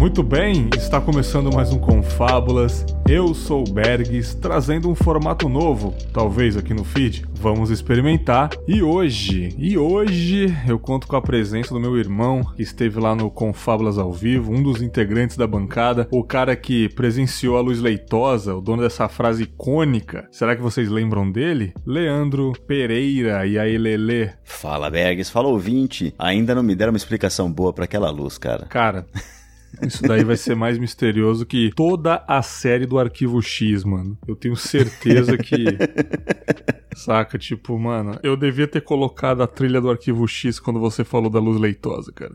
Muito bem, está começando mais um Confábulas. Eu sou o Bergs, trazendo um formato novo, talvez aqui no feed. Vamos experimentar. E hoje, e hoje eu conto com a presença do meu irmão, que esteve lá no Confábulas ao vivo, um dos integrantes da bancada, o cara que presenciou a Luz Leitosa, o dono dessa frase icônica. Será que vocês lembram dele? Leandro Pereira, e aí Lele? Fala Bergs, fala ouvinte. Ainda não me deram uma explicação boa para aquela luz, cara. Cara, isso daí vai ser mais misterioso que toda a série do Arquivo X, mano. Eu tenho certeza que. Saca? Tipo, mano, eu devia ter colocado a trilha do Arquivo X quando você falou da luz leitosa, cara.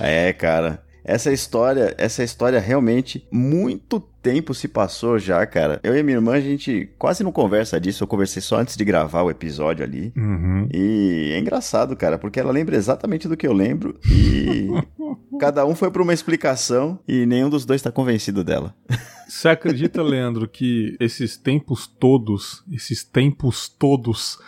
é, cara. Essa história, essa história realmente muito tempo se passou já, cara. Eu e minha irmã, a gente quase não conversa disso. Eu conversei só antes de gravar o episódio ali. Uhum. E é engraçado, cara, porque ela lembra exatamente do que eu lembro. E cada um foi para uma explicação e nenhum dos dois tá convencido dela. Você acredita, Leandro, que esses tempos todos, esses tempos todos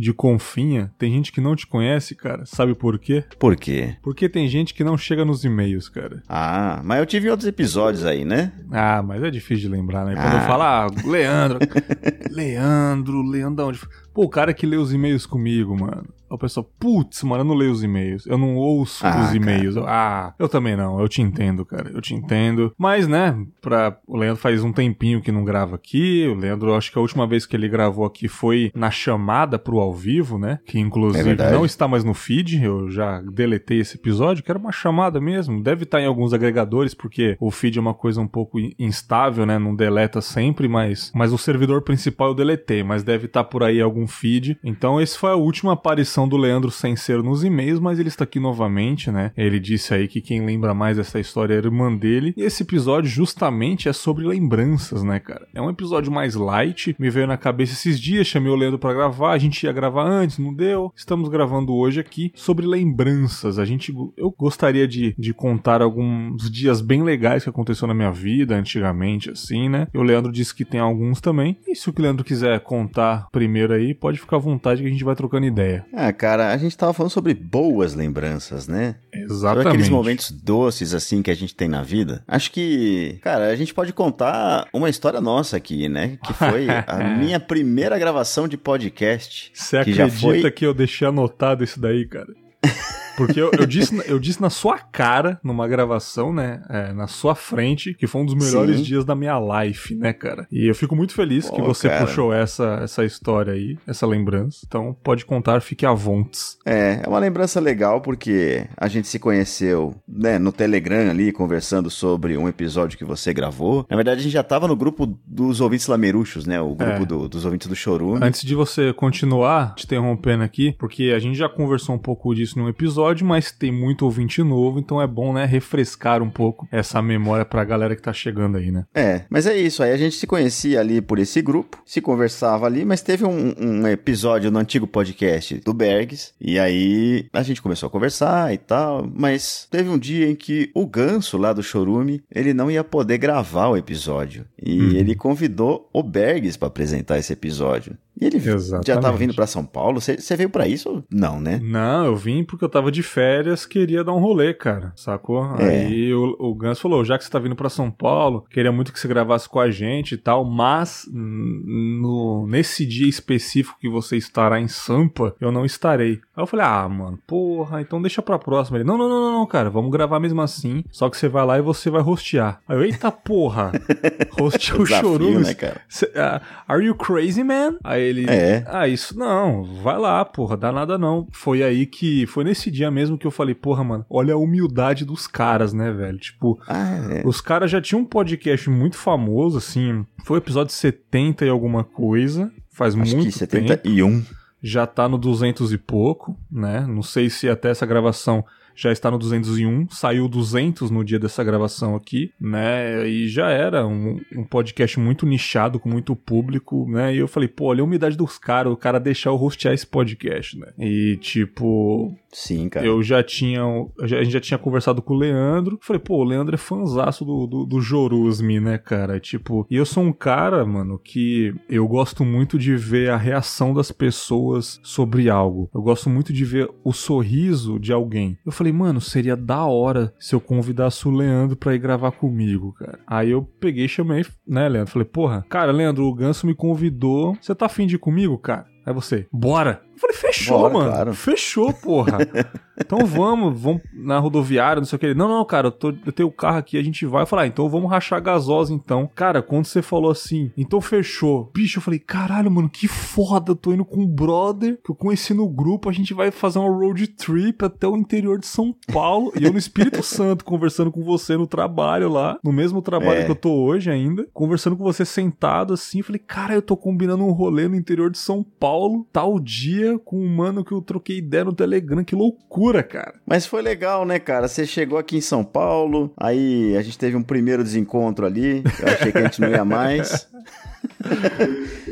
de Confinha, tem gente que não te conhece, cara. Sabe por quê? Por quê? Porque tem gente que não chega nos e-mails, cara. Ah, mas eu tive outros episódios aí, né? Ah, mas é difícil de lembrar, né? Quando ah. eu falo, ah, Leandro, Leandro, Leandro, onde? Pô, o cara que lê os e-mails comigo, mano. O pessoal, putz, mano, eu não leio os e-mails. Eu não ouço ah, os e-mails. Ah, eu também não. Eu te entendo, cara. Eu te entendo. Mas, né, pra... o Leandro faz um tempinho que não grava aqui. O Leandro, acho que a última vez que ele gravou aqui foi na chamada pro ao vivo, né? Que inclusive é não está mais no feed. Eu já deletei esse episódio, que era uma chamada mesmo. Deve estar em alguns agregadores, porque o feed é uma coisa um pouco instável, né? Não deleta sempre, mas, mas o servidor principal eu deletei. Mas deve estar por aí algum feed. Então, esse foi a última aparição participação do Leandro sem ser nos e-mails, mas ele está aqui novamente, né? Ele disse aí que quem lembra mais dessa história é a irmã dele. E esse episódio justamente é sobre lembranças, né, cara? É um episódio mais light, me veio na cabeça esses dias, chamei o Leandro para gravar, a gente ia gravar antes, não deu. Estamos gravando hoje aqui sobre lembranças. A gente eu gostaria de, de contar alguns dias bem legais que aconteceu na minha vida antigamente assim, né? E o Leandro disse que tem alguns também. E se o Leandro quiser contar primeiro aí, pode ficar à vontade que a gente vai trocando ideia. Ah, cara, a gente tava falando sobre boas lembranças, né? Exatamente. Sobre aqueles momentos doces, assim, que a gente tem na vida. Acho que, cara, a gente pode contar uma história nossa aqui, né? Que foi a minha primeira gravação de podcast. Você acredita já foi... que eu deixei anotado isso daí, cara? Porque eu, eu, disse, eu disse na sua cara, numa gravação, né? É, na sua frente, que foi um dos melhores Sim. dias da minha life, né, cara? E eu fico muito feliz Pô, que você cara. puxou essa, essa história aí, essa lembrança. Então, pode contar, fique à vontade. É, é uma lembrança legal porque a gente se conheceu, né, no Telegram ali, conversando sobre um episódio que você gravou. Na verdade, a gente já tava no grupo dos ouvintes lameruchos, né? O grupo é. do, dos ouvintes do Chorume. Antes de você continuar, te interrompendo aqui, porque a gente já conversou um pouco disso num episódio episódio, mas tem muito ouvinte novo, então é bom, né, refrescar um pouco essa memória pra galera que tá chegando aí, né? É, mas é isso, aí a gente se conhecia ali por esse grupo, se conversava ali, mas teve um, um episódio no antigo podcast do Bergs, e aí a gente começou a conversar e tal, mas teve um dia em que o Ganso lá do Chorume, ele não ia poder gravar o episódio, e hum. ele convidou o Bergs para apresentar esse episódio. E ele Exatamente. já estava vindo para São Paulo? Você veio para isso? Não, né? Não, eu vim porque eu tava de férias, queria dar um rolê, cara, sacou? É. Aí o, o Gans falou, já que você tá vindo para São Paulo, queria muito que você gravasse com a gente e tal, mas no, nesse dia específico que você estará em Sampa, eu não estarei. Aí eu falei, ah, mano, porra, então deixa pra próxima. Ele, não, não, não, não, cara, vamos gravar mesmo assim, só que você vai lá e você vai rostear. Aí eu, eita porra, rostear o chorume. Né, cara? Uh, are you crazy, man? Aí ele. É. Ah, isso não, vai lá, porra, dá nada não. Foi aí que. Foi nesse dia mesmo que eu falei, porra, mano, olha a humildade dos caras, né, velho? Tipo, ah, é. os caras já tinham um podcast muito famoso, assim. Foi o episódio 70 e alguma coisa. Faz Acho muito que 71. tempo. Já tá no 200 e pouco, né? Não sei se até essa gravação já está no 201, saiu 200 no dia dessa gravação aqui, né? E já era um, um podcast muito nichado, com muito público, né? E eu falei, pô, olha a umidade dos caras, o cara deixar eu rostear esse podcast, né? E tipo, Sim, cara. Eu já tinha. A gente já tinha conversado com o Leandro. Falei, pô, o Leandro é fanzaço do, do, do Jorusmi, né, cara? Tipo, e eu sou um cara, mano, que eu gosto muito de ver a reação das pessoas sobre algo. Eu gosto muito de ver o sorriso de alguém. Eu falei, mano, seria da hora se eu convidasse o Leandro pra ir gravar comigo, cara. Aí eu peguei chamei, né, Leandro? Falei, porra, cara, Leandro, o Ganso me convidou. Você tá afim de ir comigo, cara? Aí você, bora! Eu falei, fechou, Bora, mano. Claro. Fechou, porra. então vamos, vamos na rodoviária, não sei o que. Não, não, cara, eu, tô, eu tenho o carro aqui, a gente vai. Eu falei, ah, então vamos rachar gasosa então. Cara, quando você falou assim, então fechou. Bicho, eu falei, caralho, mano, que foda. Eu tô indo com um brother que eu conheci no grupo. A gente vai fazer uma road trip até o interior de São Paulo. e eu no Espírito Santo, conversando com você no trabalho lá, no mesmo trabalho é. que eu tô hoje ainda, conversando com você sentado assim. Eu falei, cara, eu tô combinando um rolê no interior de São Paulo, tal dia com um mano que eu troquei ideia no Telegram. Que loucura, cara. Mas foi legal, né, cara? Você chegou aqui em São Paulo, aí a gente teve um primeiro desencontro ali. Eu achei que a gente não ia mais.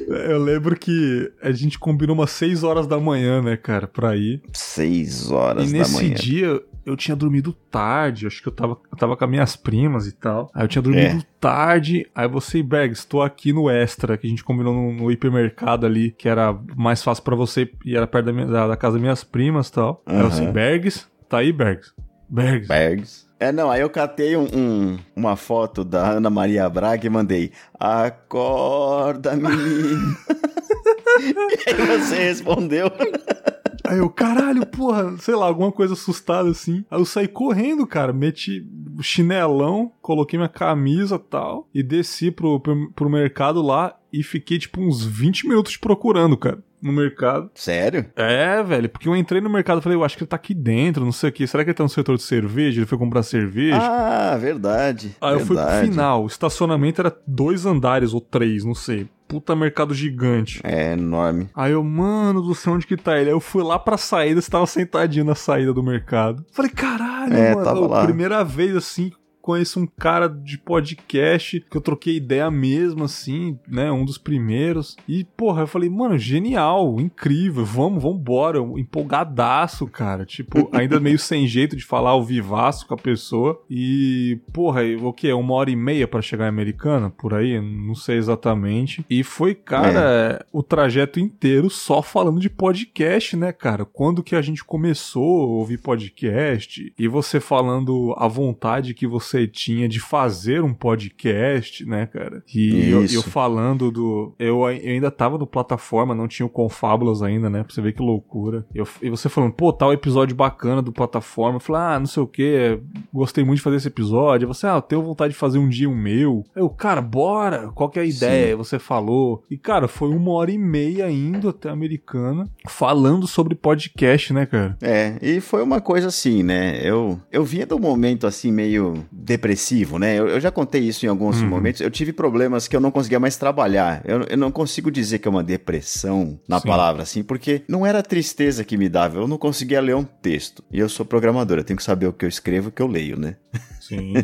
Eu lembro que a gente combinou umas 6 horas da manhã, né, cara, pra ir. 6 horas da manhã. E nesse dia eu tinha dormido tarde, acho que eu tava, eu tava com as minhas primas e tal. Aí eu tinha dormido é. tarde, aí você Bergs, estou aqui no Extra, que a gente combinou no, no hipermercado ali, que era mais fácil para você e era perto da, minha, da, da, casa das minhas primas e tal. Uhum. Aí eu assim, Bergs, tá aí, Bergs? Bergs. Bergs. É, não, aí eu catei um, um, uma foto da Ana Maria Braga e mandei: Acorda, menino. e aí você respondeu. Aí eu, caralho, porra, sei lá, alguma coisa assustada assim. Aí eu saí correndo, cara, meti chinelão, coloquei minha camisa tal, e desci pro, pro, pro mercado lá e fiquei tipo uns 20 minutos procurando, cara no mercado. Sério? É, velho, porque eu entrei no mercado e falei, eu acho que ele tá aqui dentro, não sei o que. Será que ele tá no setor de cerveja? Ele foi comprar cerveja? Ah, verdade. Aí verdade. eu fui pro final. O estacionamento era dois andares ou três, não sei puta mercado gigante. É enorme. Aí eu, mano do céu, onde que tá ele? Aí eu fui lá pra saída, você tava sentadinho na saída do mercado. Falei, caralho, é, mano. Tava lá. Primeira vez assim, conheço um cara de podcast que eu troquei ideia mesmo, assim, né? Um dos primeiros. E, porra, eu falei, mano, genial, incrível, vamos, vambora. Empolgadaço, cara. Tipo, ainda meio sem jeito de falar o vivaço com a pessoa. E, porra, o que? Uma hora e meia para chegar em Americana? Por aí? Não sei exatamente. E foi, cara, é. o trajeto inteiro só falando de podcast, né, cara? Quando que a gente começou a ouvir podcast e você falando a vontade que você você tinha de fazer um podcast, né, cara? E eu, eu, falando do. Eu, eu, ainda tava no plataforma, não tinha o Confábulas ainda, né? Pra você ver que loucura. Eu, e você falando, pô, tal episódio bacana do plataforma. Eu falei, ah, não sei o que, gostei muito de fazer esse episódio. Aí você, ah, eu tenho vontade de fazer um dia um meu. Eu, cara, bora! Qual que é a ideia? Sim. Você falou. E, cara, foi uma hora e meia indo até a Americana falando sobre podcast, né, cara? É, e foi uma coisa assim, né? Eu, eu vinha do momento assim, meio depressivo, né? Eu, eu já contei isso em alguns uhum. momentos. Eu tive problemas que eu não conseguia mais trabalhar. Eu, eu não consigo dizer que é uma depressão na Sim. palavra assim, porque não era tristeza que me dava. Eu não conseguia ler um texto. E eu sou programador, eu tenho que saber o que eu escrevo e o que eu leio, né? Sim.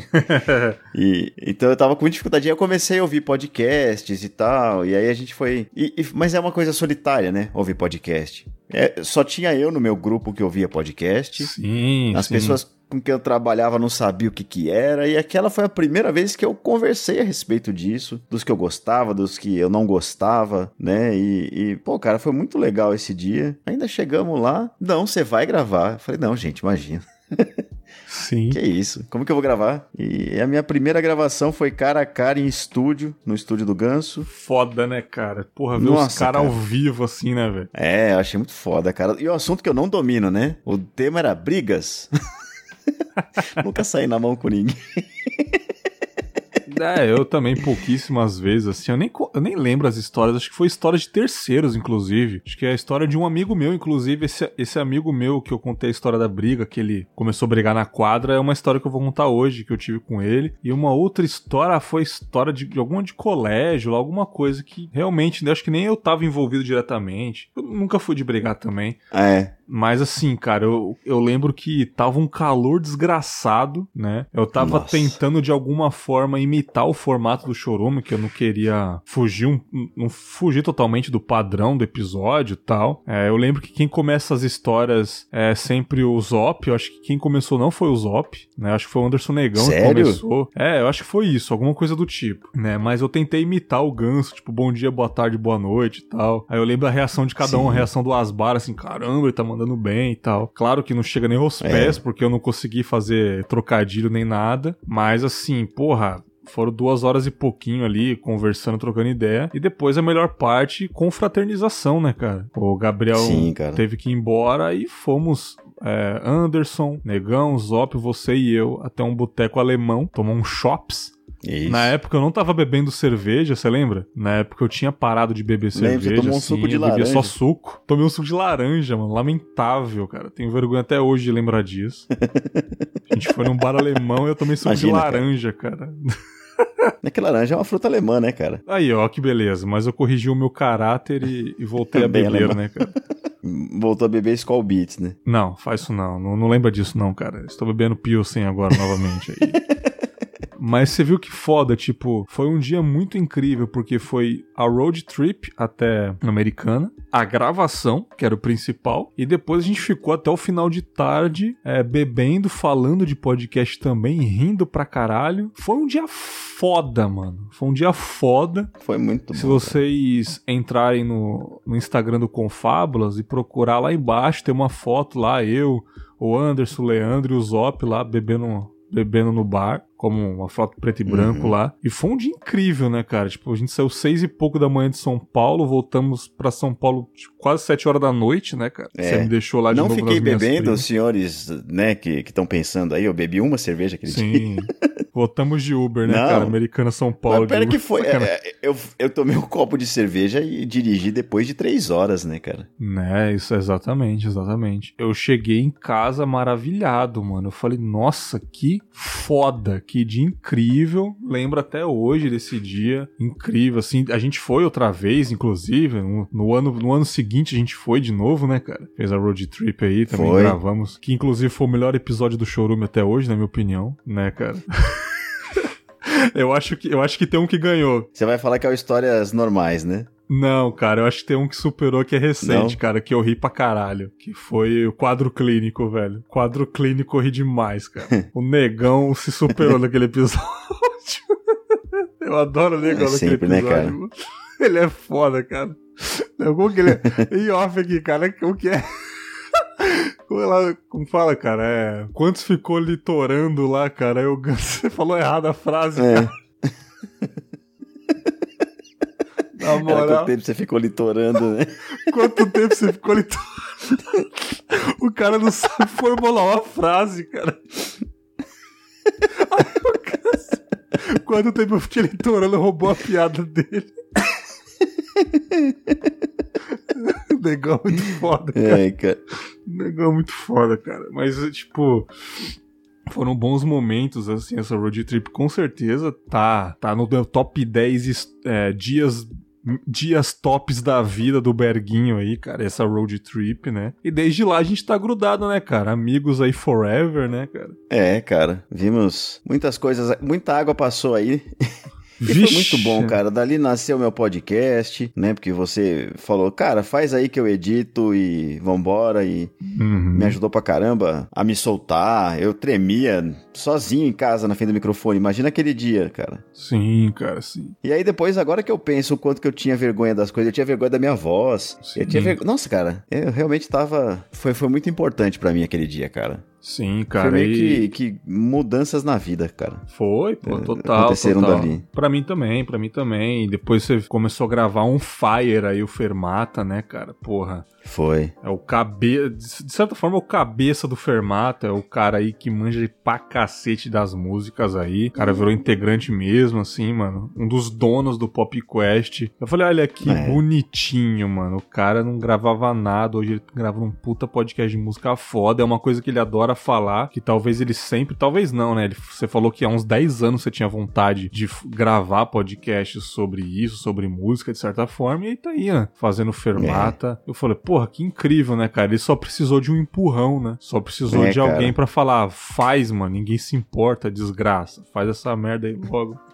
e, então eu tava com dificuldade. E eu comecei a ouvir podcasts e tal. E aí a gente foi. E, e, mas é uma coisa solitária, né? Ouvir podcast. É, só tinha eu no meu grupo que ouvia podcast. Sim. As sim. pessoas com quem eu trabalhava não sabia o que que era, e aquela foi a primeira vez que eu conversei a respeito disso, dos que eu gostava, dos que eu não gostava, né? E, e pô, cara, foi muito legal esse dia. Ainda chegamos lá, não, você vai gravar. Eu falei, não, gente, imagina. Sim. Que isso? Como que eu vou gravar? E a minha primeira gravação foi cara a cara em estúdio, no estúdio do Ganso. Foda, né, cara? Porra, ver Nossa, os caras cara. ao vivo assim, né, velho? É, eu achei muito foda, cara. E o assunto que eu não domino, né? O tema era brigas. Nunca saí na mão com ninguém. É, eu também pouquíssimas vezes, assim, eu nem, eu nem lembro as histórias, acho que foi história de terceiros, inclusive. Acho que é a história de um amigo meu, inclusive, esse, esse amigo meu que eu contei a história da briga, que ele começou a brigar na quadra, é uma história que eu vou contar hoje, que eu tive com ele. E uma outra história foi história de, de alguma de colégio, alguma coisa que realmente, acho que nem eu tava envolvido diretamente. Eu nunca fui de brigar também. É. Mas assim, cara, eu, eu lembro que tava um calor desgraçado, né? Eu tava Nossa. tentando de alguma forma imitar o formato do Chorume, que eu não queria fugir, um, não fugir totalmente do padrão do episódio e tal. É, eu lembro que quem começa as histórias é sempre o Zop. Eu acho que quem começou não foi o Zop, né? Eu acho que foi o Anderson Negão Sério? que começou. É, eu acho que foi isso, alguma coisa do tipo, né? Mas eu tentei imitar o ganso, tipo, bom dia, boa tarde, boa noite e tal. Aí eu lembro a reação de cada Sim. um, a reação do Asbar, assim, caramba, ele tá mandando bem e tal. Claro que não chega nem aos é. pés, porque eu não consegui fazer trocadilho nem nada. Mas assim, porra, foram duas horas e pouquinho ali, conversando, trocando ideia. E depois a melhor parte, confraternização, né, cara? O Gabriel Sim, teve que ir embora e fomos é, Anderson, Negão, Zop, você e eu até um boteco alemão, tomar um chops. Isso. Na época eu não tava bebendo cerveja, você lembra? Na época eu tinha parado de beber Lembra, cerveja. Você tomou um assim, suco de laranja. bebia só suco. Tomei um suco de laranja, mano. Lamentável, cara. Tenho vergonha até hoje de lembrar disso. a gente foi num bar alemão e eu tomei suco Imagina, de laranja, cara. cara. É que laranja é uma fruta alemã, né, cara? Aí, ó, que beleza. Mas eu corrigi o meu caráter e, e voltei a beber, alemã. né, cara? Voltou a beber Skull Beats, né? Não, faz isso não. não. Não lembra disso não, cara. Estou bebendo Pilsen agora novamente aí. Mas você viu que foda, tipo, foi um dia muito incrível, porque foi a road trip até Americana, a gravação, que era o principal, e depois a gente ficou até o final de tarde é, bebendo, falando de podcast também, rindo pra caralho. Foi um dia foda, mano. Foi um dia foda. Foi muito Se bom. Se vocês cara. entrarem no, no Instagram do Confábulas e procurar lá embaixo, tem uma foto lá, eu, o Anderson, o Leandro e o Zop lá bebendo bebendo no bar como uma foto preto e branco uhum. lá. E foi um dia incrível, né, cara? Tipo, a gente saiu seis e pouco da manhã de São Paulo, voltamos para São Paulo tipo, quase sete horas da noite, né, cara? É. Você me deixou lá de Não novo fiquei bebendo, os senhores, né, que estão pensando aí, eu bebi uma cerveja aquele Sim. dia. Voltamos de Uber, né, Não. cara? Americana São Paulo. Mas pera que foi. É, eu, eu tomei um copo de cerveja e dirigi depois de três horas, né, cara? Né, isso, exatamente, exatamente. Eu cheguei em casa maravilhado, mano. Eu falei, nossa, que foda, que dia incrível. Lembro até hoje desse dia incrível, assim. A gente foi outra vez, inclusive, no, no ano, no ano seguinte a gente foi de novo, né, cara? Fez a road trip aí, também foi. gravamos. Que inclusive foi o melhor episódio do Chorume até hoje, na minha opinião, né, cara? eu, acho que, eu acho que tem um que ganhou. Você vai falar que é o Histórias Normais, né? Não, cara, eu acho que tem um que superou que é recente, Não? cara, que eu ri pra caralho. Que foi o quadro clínico, velho. Quadro clínico eu ri demais, cara. o negão se superou naquele episódio. eu adoro o negão é naquele sempre, episódio. Né, cara? Ele é foda, cara. Como que ele é? Em off aqui, cara, como que é? Como, ela, como fala, cara? É. Quantos ficou litorando lá, cara? Eu, você falou errado a frase, é. cara. Na moral. quanto tempo você ficou litorando, né? quanto tempo você ficou litorando? o cara não sabe formular uma frase, cara. Aí o cara... Quanto tempo eu fiquei litorando roubou a piada dele. Negão é muito foda, cara. É, cara. Negão é muito foda, cara. Mas, tipo, foram bons momentos, assim, essa road trip com certeza tá, tá no top 10 é, dias dias tops da vida do Berguinho aí, cara, essa road trip, né? E desde lá a gente tá grudado, né, cara? Amigos aí forever, né, cara? É, cara, vimos muitas coisas, muita água passou aí. E foi muito bom, cara. Dali nasceu meu podcast, né? Porque você falou, cara, faz aí que eu edito e vambora. E uhum. me ajudou pra caramba a me soltar. Eu tremia sozinho em casa na frente do microfone. Imagina aquele dia, cara. Sim, cara, sim. E aí depois, agora que eu penso o quanto que eu tinha vergonha das coisas, eu tinha vergonha da minha voz. Sim. Eu tinha vergonha... Nossa, cara, eu realmente tava... Foi, foi muito importante para mim aquele dia, cara. Sim, cara. Foi meio e... que, que, mudanças na vida, cara. Foi, pô, é, total. Aconteceram total. dali. Pra mim também, pra mim também. Depois você começou a gravar um Fire aí, o Fermata, né, cara? Porra. Foi. É o cabeça. De certa forma, é o cabeça do Fermata. É o cara aí que manja pra cacete das músicas aí. O cara virou integrante mesmo, assim, mano. Um dos donos do Pop Quest. Eu falei, olha que é. bonitinho, mano. O cara não gravava nada. Hoje ele grava um puta podcast de música foda. É uma coisa que ele adora falar que talvez ele sempre, talvez não, né? Ele, você falou que há uns 10 anos você tinha vontade de gravar podcasts sobre isso, sobre música, de certa forma, e aí tá aí, né? Fazendo fermata. É. Eu falei, porra, que incrível, né, cara? Ele só precisou de um empurrão, né? Só precisou é, de alguém para falar, faz, mano, ninguém se importa, desgraça. Faz essa merda aí logo.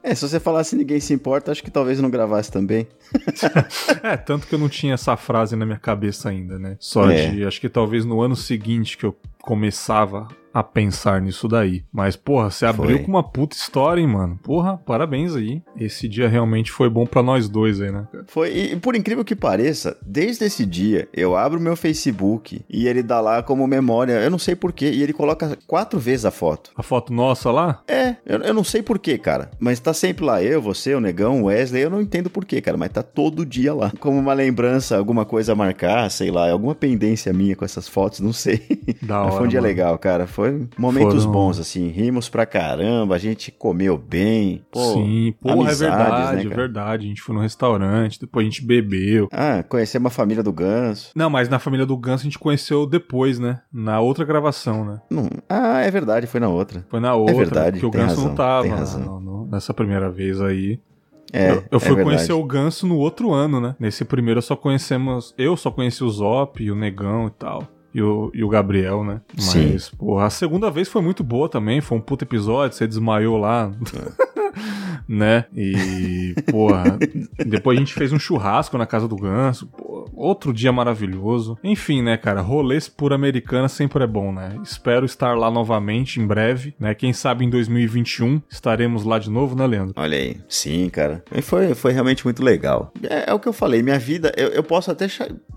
É, se você falasse ninguém se importa, acho que talvez não gravasse também. é, tanto que eu não tinha essa frase na minha cabeça ainda, né? Só é. de, acho que talvez no ano seguinte que eu começava a pensar nisso daí. Mas, porra, você abriu foi. com uma puta história, hein, mano? Porra, parabéns aí. Esse dia realmente foi bom para nós dois aí, né? Foi, e por incrível que pareça, desde esse dia, eu abro meu Facebook e ele dá lá como memória, eu não sei porquê, e ele coloca quatro vezes a foto. A foto nossa lá? É, eu, eu não sei porquê, cara. Mas tá sempre lá, eu, você, o Negão, o Wesley, eu não entendo porquê, cara, mas tá todo dia lá. Como uma lembrança, alguma coisa a marcar, sei lá, alguma pendência minha com essas fotos, não sei. Da hora, foi um dia mano. legal, cara. Foi momentos Foram... bons, assim. Rimos pra caramba, a gente comeu bem. Pô, Sim, porra, é verdade, né, é verdade. A gente foi no restaurante, depois a gente bebeu. Ah, conhecemos a família do Ganso. Não, mas na família do Ganso a gente conheceu depois, né? Na outra gravação, né? Não. Ah, é verdade, foi na outra. Foi na outra, é verdade, porque o Ganso razão, não tava nessa primeira vez aí. É, eu, eu fui é conhecer o Ganso no outro ano, né? Nesse primeiro só conhecemos. Eu só conheci o Zop, o Negão e tal e o, e o Gabriel, né? Mas, Sim. porra, a segunda vez foi muito boa também, foi um puto episódio, você desmaiou lá. Né? E, porra, depois a gente fez um churrasco na casa do Ganso, porra, outro dia maravilhoso. Enfim, né, cara, rolês por americana sempre é bom, né? Espero estar lá novamente em breve, né? Quem sabe em 2021 estaremos lá de novo, né, Leandro? Olha aí, sim, cara. E foi, foi realmente muito legal. É, é o que eu falei, minha vida, eu, eu posso até,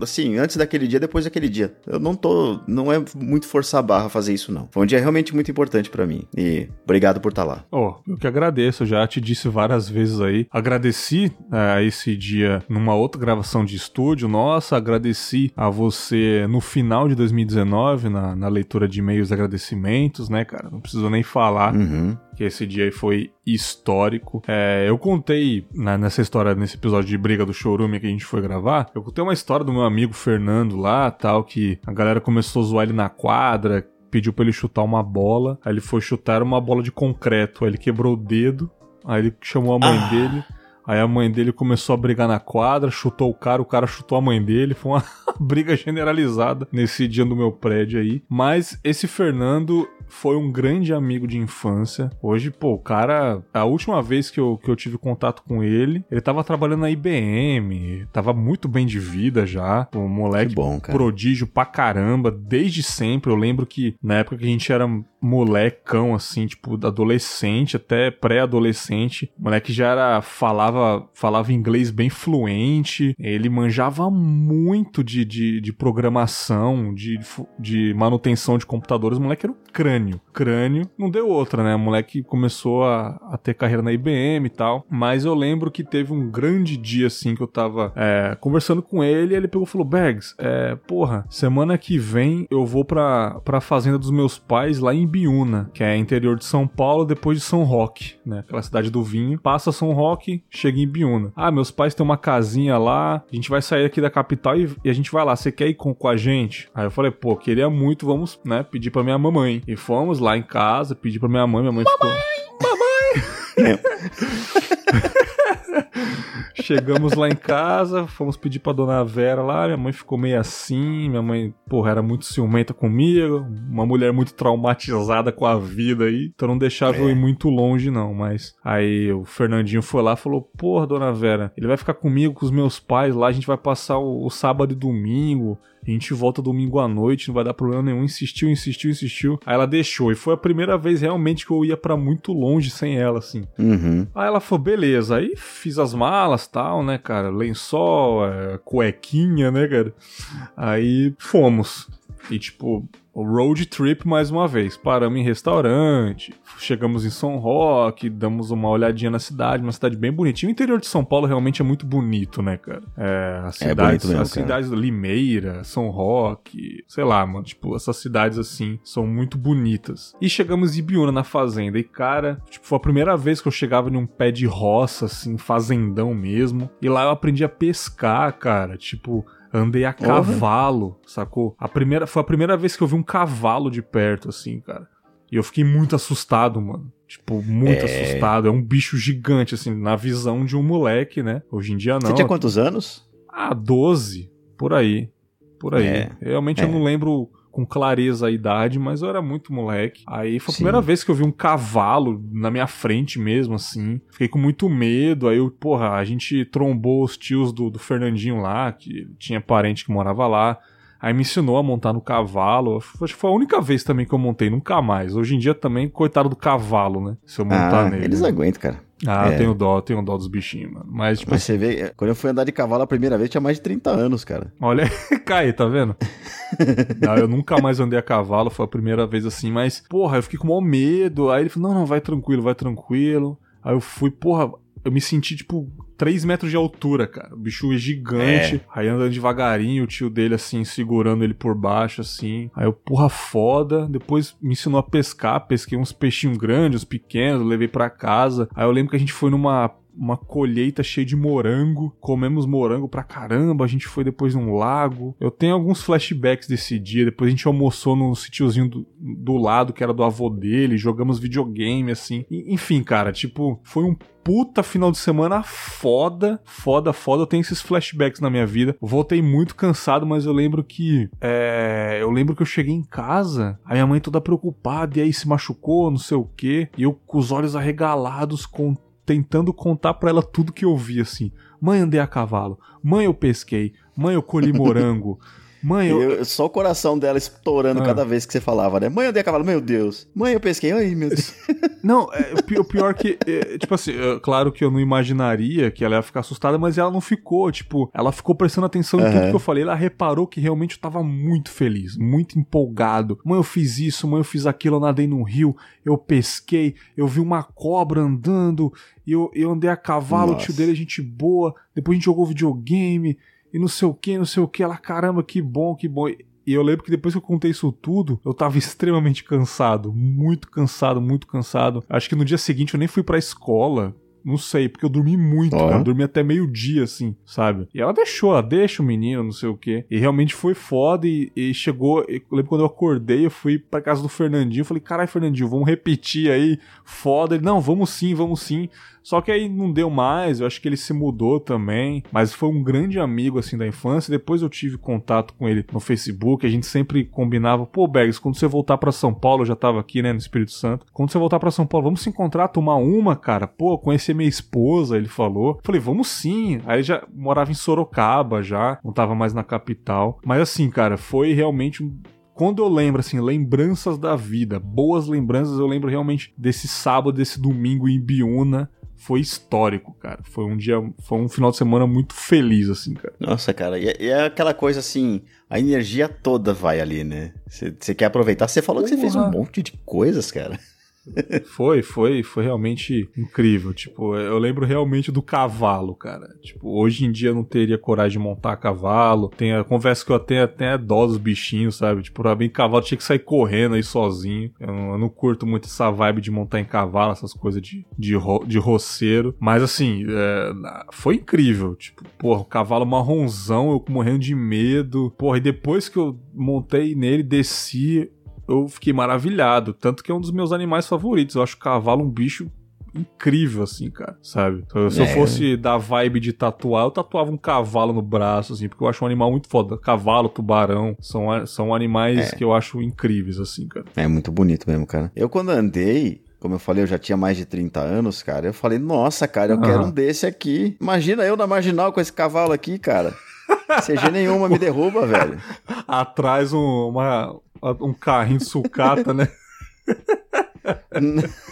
assim, antes daquele dia, depois daquele dia. Eu não tô, não é muito forçar a barra fazer isso, não. Foi um dia realmente muito importante para mim. E obrigado por estar tá lá. Oh, eu que agradeço, eu já te disse várias vezes aí. Agradeci é, a esse dia numa outra gravação de estúdio nossa, agradeci a você no final de 2019, na, na leitura de e-mails agradecimentos, né, cara? Não preciso nem falar. Uhum que esse dia aí foi histórico. É, eu contei na, nessa história, nesse episódio de briga do showroom que a gente foi gravar, eu contei uma história do meu amigo Fernando lá, tal, que a galera começou a zoar ele na quadra, pediu pra ele chutar uma bola, aí ele foi chutar uma bola de concreto, aí ele quebrou o dedo, Aí ele chamou a mãe ah. dele. Aí a mãe dele começou a brigar na quadra, chutou o cara, o cara chutou a mãe dele. Foi uma briga generalizada nesse dia no meu prédio aí. Mas esse Fernando, foi um grande amigo de infância. Hoje, pô, o cara, a última vez que eu, que eu tive contato com ele, ele tava trabalhando na IBM, tava muito bem de vida já. O moleque bom, prodígio pra caramba, desde sempre. Eu lembro que na época que a gente era molecão, assim, tipo, adolescente até pré-adolescente, o moleque já era, falava, falava inglês bem fluente, ele manjava muito de, de, de programação, de, de manutenção de computadores, o moleque era um crânio crânio. Não deu outra, né? O moleque começou a, a ter carreira na IBM e tal. Mas eu lembro que teve um grande dia assim que eu tava é, conversando com ele e ele pegou e falou: Bags, é, porra, semana que vem eu vou pra, pra fazenda dos meus pais lá em Biúna, que é interior de São Paulo, depois de São Roque, né? Aquela cidade do vinho. Passa São Roque, chega em Biúna. Ah, meus pais têm uma casinha lá, a gente vai sair aqui da capital e, e a gente vai lá. Você quer ir com, com a gente? Aí eu falei, pô, queria muito, vamos, né, pedir pra minha mamãe. E fomos lá em casa, pedi pra minha mãe, minha mãe mamãe, ficou. Mamãe! Chegamos lá em casa, fomos pedir pra dona Vera lá, minha mãe ficou meio assim, minha mãe, porra, era muito ciumenta comigo, uma mulher muito traumatizada com a vida aí, então não deixava é. eu ir muito longe não, mas aí o Fernandinho foi lá e falou, porra, dona Vera, ele vai ficar comigo, com os meus pais lá, a gente vai passar o, o sábado e domingo, a gente volta domingo à noite, não vai dar problema nenhum. Insistiu, insistiu, insistiu. Aí ela deixou. E foi a primeira vez realmente que eu ia para muito longe sem ela, assim. Uhum. Aí ela falou, beleza. Aí fiz as malas tal, né, cara? Lençol, é, cuequinha, né, cara? Aí fomos. E tipo, road trip mais uma vez. Paramos em restaurante, chegamos em São Roque, damos uma olhadinha na cidade, uma cidade bem bonitinha. O interior de São Paulo realmente é muito bonito, né, cara? É, as é cidades, é mesmo, as cidades Limeira, São Roque, sei lá, mano, tipo, essas cidades assim são muito bonitas. E chegamos em Ibiúna na fazenda e cara, tipo, foi a primeira vez que eu chegava em um pé de roça assim, fazendão mesmo. E lá eu aprendi a pescar, cara, tipo, Andei a cavalo, sacou? A primeira, foi a primeira vez que eu vi um cavalo de perto, assim, cara. E eu fiquei muito assustado, mano. Tipo, muito é... assustado. É um bicho gigante, assim, na visão de um moleque, né? Hoje em dia não. Você tinha quantos anos? Ah, 12. Por aí. Por aí. É. Realmente é. eu não lembro com clareza a idade, mas eu era muito moleque. Aí foi a Sim. primeira vez que eu vi um cavalo na minha frente mesmo, assim. Fiquei com muito medo. Aí, eu, porra, a gente trombou os tios do, do Fernandinho lá, que tinha parente que morava lá. Aí me ensinou a montar no cavalo. Acho que foi a única vez também que eu montei, nunca mais. Hoje em dia também, coitado do cavalo, né? Se eu montar ah, nele. Eles aguentam, cara. Ah, é. tenho dó, tenho dó dos bichinhos, mano. Mas, tipo, Mas você vê, quando eu fui andar de cavalo a primeira vez, tinha mais de 30 anos, cara. Olha, cai, tá vendo? não, eu nunca mais andei a cavalo, foi a primeira vez assim, mas, porra, eu fiquei com maior medo. Aí ele falou: não, não, vai tranquilo, vai tranquilo. Aí eu fui, porra, eu me senti, tipo, 3 metros de altura, cara. O bicho é gigante. É. Aí andando devagarinho, o tio dele, assim, segurando ele por baixo, assim. Aí eu, porra, foda. Depois me ensinou a pescar. Pesquei uns peixinhos grandes, uns pequenos, levei para casa. Aí eu lembro que a gente foi numa uma colheita cheia de morango. Comemos morango pra caramba. A gente foi depois num lago. Eu tenho alguns flashbacks desse dia. Depois a gente almoçou no sítiozinho do, do lado, que era do avô dele. Jogamos videogame, assim. E, enfim, cara, tipo, foi um puta final de semana foda, foda, foda. Eu tenho esses flashbacks na minha vida. Voltei muito cansado, mas eu lembro que. É, eu lembro que eu cheguei em casa, a minha mãe toda preocupada, e aí se machucou, não sei o quê. E eu com os olhos arregalados, com, tentando contar pra ela tudo que eu vi, assim. Mãe, andei a cavalo. Mãe, eu pesquei. Mãe, eu colhi morango. Mãe, eu... eu... Só o coração dela estourando ah. cada vez que você falava, né? Mãe, eu dei a cavalo, meu Deus. Mãe, eu pesquei, ai, meu Deus. Não, é, o pior que, é, tipo assim, é, claro que eu não imaginaria que ela ia ficar assustada, mas ela não ficou, tipo, ela ficou prestando atenção em uhum. tudo que eu falei, ela reparou que realmente eu tava muito feliz, muito empolgado. Mãe, eu fiz isso, mãe, eu fiz aquilo, eu nadei no rio, eu pesquei, eu vi uma cobra andando, eu, eu andei a cavalo, Nossa. o tio dele é gente boa, depois a gente jogou videogame, e não sei o que, não sei o que. Ela, caramba, que bom, que bom. E eu lembro que depois que eu contei isso tudo, eu tava extremamente cansado. Muito cansado, muito cansado. Acho que no dia seguinte eu nem fui pra escola. Não sei, porque eu dormi muito, oh. cara. Eu dormi até meio-dia, assim, sabe? E ela deixou, ela deixa o menino, não sei o quê. E realmente foi foda e, e chegou. Eu lembro quando eu acordei, eu fui pra casa do Fernandinho. Eu falei, caralho, Fernandinho, vamos repetir aí. Foda. Ele, não, vamos sim, vamos sim. Só que aí não deu mais, eu acho que ele se mudou também, mas foi um grande amigo assim da infância. Depois eu tive contato com ele no Facebook, a gente sempre combinava, pô, Bergs, quando você voltar para São Paulo, eu já tava aqui, né, no Espírito Santo. Quando você voltar para São Paulo, vamos se encontrar, tomar uma, cara. Pô, conhecer minha esposa, ele falou. Falei, vamos sim. Aí já morava em Sorocaba já, não tava mais na capital. Mas assim, cara, foi realmente um quando eu lembro, assim, lembranças da vida, boas lembranças, eu lembro realmente desse sábado, desse domingo em Biúna, foi histórico, cara. Foi um dia, foi um final de semana muito feliz, assim, cara. Nossa, cara, e é, é aquela coisa assim, a energia toda vai ali, né? Você quer aproveitar. Você falou Porra. que você fez um monte de coisas, cara. Foi, foi, foi realmente incrível. Tipo, eu lembro realmente do cavalo, cara. Tipo, hoje em dia eu não teria coragem de montar cavalo. Tem a conversa que eu tenho até dó dos bichinhos, sabe? Tipo, pra mim, cavalo tinha que sair correndo aí sozinho. Eu não, eu não curto muito essa vibe de montar em cavalo, essas coisas de, de, ro, de roceiro. Mas assim, é, foi incrível. Tipo, porra, o cavalo marronzão, eu morrendo de medo. Porra, e depois que eu montei nele, desci eu fiquei maravilhado. Tanto que é um dos meus animais favoritos. Eu acho o cavalo um bicho incrível, assim, cara, sabe? Se é. eu fosse dar vibe de tatuar, eu tatuava um cavalo no braço, assim, porque eu acho um animal muito foda. Cavalo, tubarão, são, são animais é. que eu acho incríveis, assim, cara. É muito bonito mesmo, cara. Eu, quando andei, como eu falei, eu já tinha mais de 30 anos, cara. Eu falei, nossa, cara, eu uhum. quero um desse aqui. Imagina eu na marginal com esse cavalo aqui, cara. CG nenhuma me derruba, velho. Atrás um, uma, um carrinho sucata, né?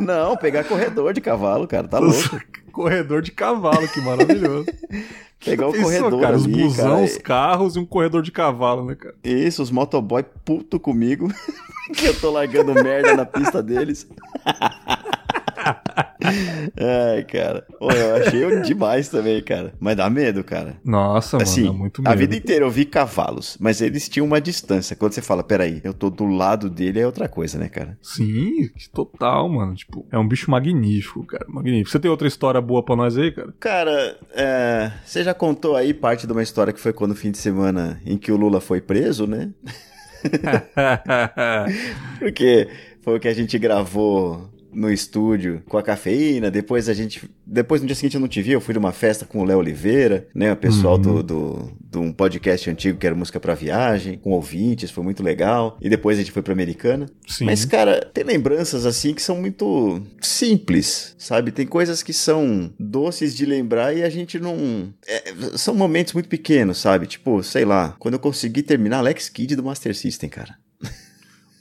Não, pegar corredor de cavalo, cara, tá louco. corredor de cavalo, que maravilhoso. Pegar o corredor cara, ali, os busão, cara. os carros e um corredor de cavalo, né, cara? Isso, os motoboy puto comigo, que eu tô largando merda na pista deles. Ai, cara. Pô, eu achei demais também, cara. Mas dá medo, cara. Nossa, assim, mano, dá muito medo. A vida inteira eu vi cavalos, mas eles tinham uma distância. Quando você fala, peraí, eu tô do lado dele, é outra coisa, né, cara? Sim, total, mano. Tipo, é um bicho magnífico, cara. Magnífico. Você tem outra história boa pra nós aí, cara? Cara, é... você já contou aí parte de uma história que foi quando o fim de semana em que o Lula foi preso, né? Porque foi o que a gente gravou no estúdio com a cafeína. Depois a gente. Depois no dia seguinte eu não te vi, eu fui numa festa com o Léo Oliveira, né? O pessoal uhum. do, do, do, um podcast antigo que era Música pra Viagem, com ouvintes, foi muito legal. E depois a gente foi pra Americana. Sim. Mas, cara, tem lembranças assim que são muito simples, sabe? Tem coisas que são doces de lembrar e a gente não. É, são momentos muito pequenos, sabe? Tipo, sei lá, quando eu consegui terminar Alex Kidd do Master System, cara.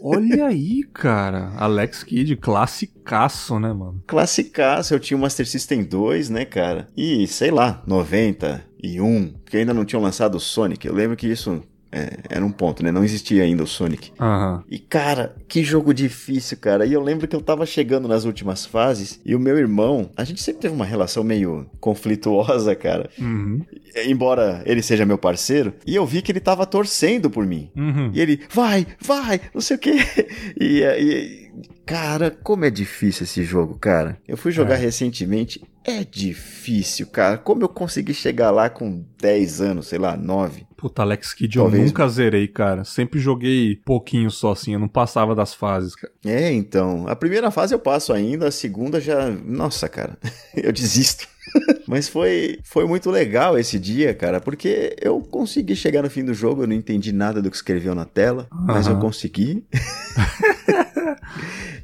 Olha aí, cara. Alex Kidd, classicaço, né, mano? Classicaço. Eu tinha o Master System 2, né, cara? E, sei lá, 91, porque ainda não tinham lançado o Sonic. Eu lembro que isso é, era um ponto, né? Não existia ainda o Sonic. Uhum. E, cara, que jogo difícil, cara. E eu lembro que eu tava chegando nas últimas fases e o meu irmão, a gente sempre teve uma relação meio conflituosa, cara. Uhum. Embora ele seja meu parceiro, e eu vi que ele tava torcendo por mim. Uhum. E ele, vai, vai, não sei o quê. E, e, cara, como é difícil esse jogo, cara. Eu fui jogar é. recentemente é difícil, cara. Como eu consegui chegar lá com 10 anos, sei lá, 9? Puta, Alex Kidd eu nunca zerei, cara. Sempre joguei pouquinho só assim, eu não passava das fases, cara. É, então. A primeira fase eu passo ainda, a segunda já. Nossa, cara. eu desisto. Mas foi, foi muito legal esse dia, cara, porque eu consegui chegar no fim do jogo, eu não entendi nada do que escreveu na tela, uhum. mas eu consegui.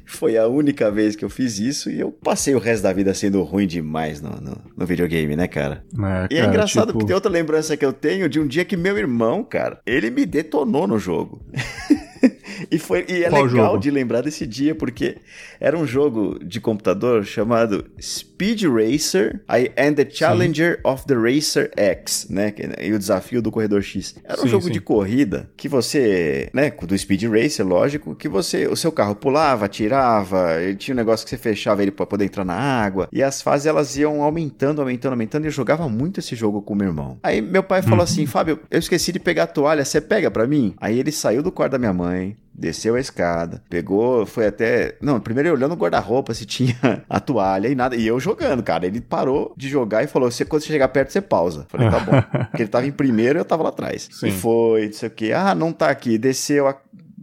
Foi a única vez que eu fiz isso e eu passei o resto da vida sendo ruim demais no, no, no videogame, né, cara? É, e é engraçado tipo... porque tem outra lembrança que eu tenho de um dia que meu irmão, cara, ele me detonou no jogo. e, foi, e é Qual legal jogo? de lembrar desse dia, porque era um jogo de computador chamado Speed Racer and the Challenger sim. of the Racer X, né? E o desafio do Corredor X. Era um sim, jogo sim. de corrida que você, né? Do Speed Racer, lógico, que você, o seu carro pulava, atirava, ele tinha um negócio que você fechava ele para poder entrar na água. E as fases elas iam aumentando, aumentando, aumentando. E eu jogava muito esse jogo com meu irmão. Aí meu pai falou uhum. assim: Fábio, eu esqueci de pegar a toalha, você pega para mim? Aí ele saiu do quarto da minha mãe, desceu a escada, pegou, foi até. Não, primeiro olhando o guarda-roupa se tinha a toalha e nada. E eu jogando, cara. Ele parou de jogar e falou: quando você chegar perto, você pausa. Falei, tá bom. Porque ele tava em primeiro e eu tava lá atrás. Sim. E foi, não sei o que. Ah, não tá aqui. Desceu a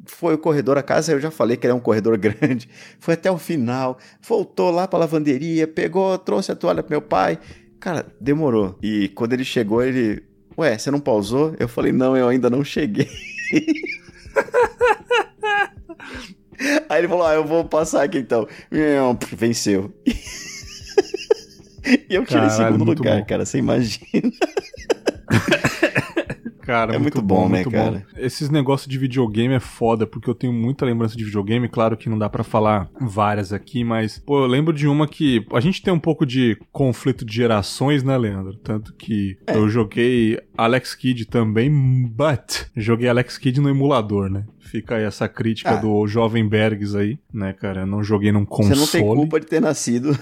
foi o corredor a casa, eu já falei que era um corredor grande. Foi até o final, voltou lá pra lavanderia, pegou, trouxe a toalha pro meu pai. Cara, demorou. E quando ele chegou, ele, ué, você não pausou? Eu falei, não, eu ainda não cheguei. Aí ele falou: Ah, eu vou passar aqui então. Venceu. e eu tirei Caralho, segundo lugar, bom. cara, você imagina. Cara, é muito, muito bom, bom, né, cara? Bom. Esses negócios de videogame é foda, porque eu tenho muita lembrança de videogame. Claro que não dá para falar várias aqui, mas, pô, eu lembro de uma que. A gente tem um pouco de conflito de gerações, né, Leandro? Tanto que é. eu joguei Alex Kidd também, but joguei Alex Kidd no emulador, né? Fica aí essa crítica ah. do Jovem Bergs aí, né, cara? Eu não joguei num console. Você não tem culpa de ter nascido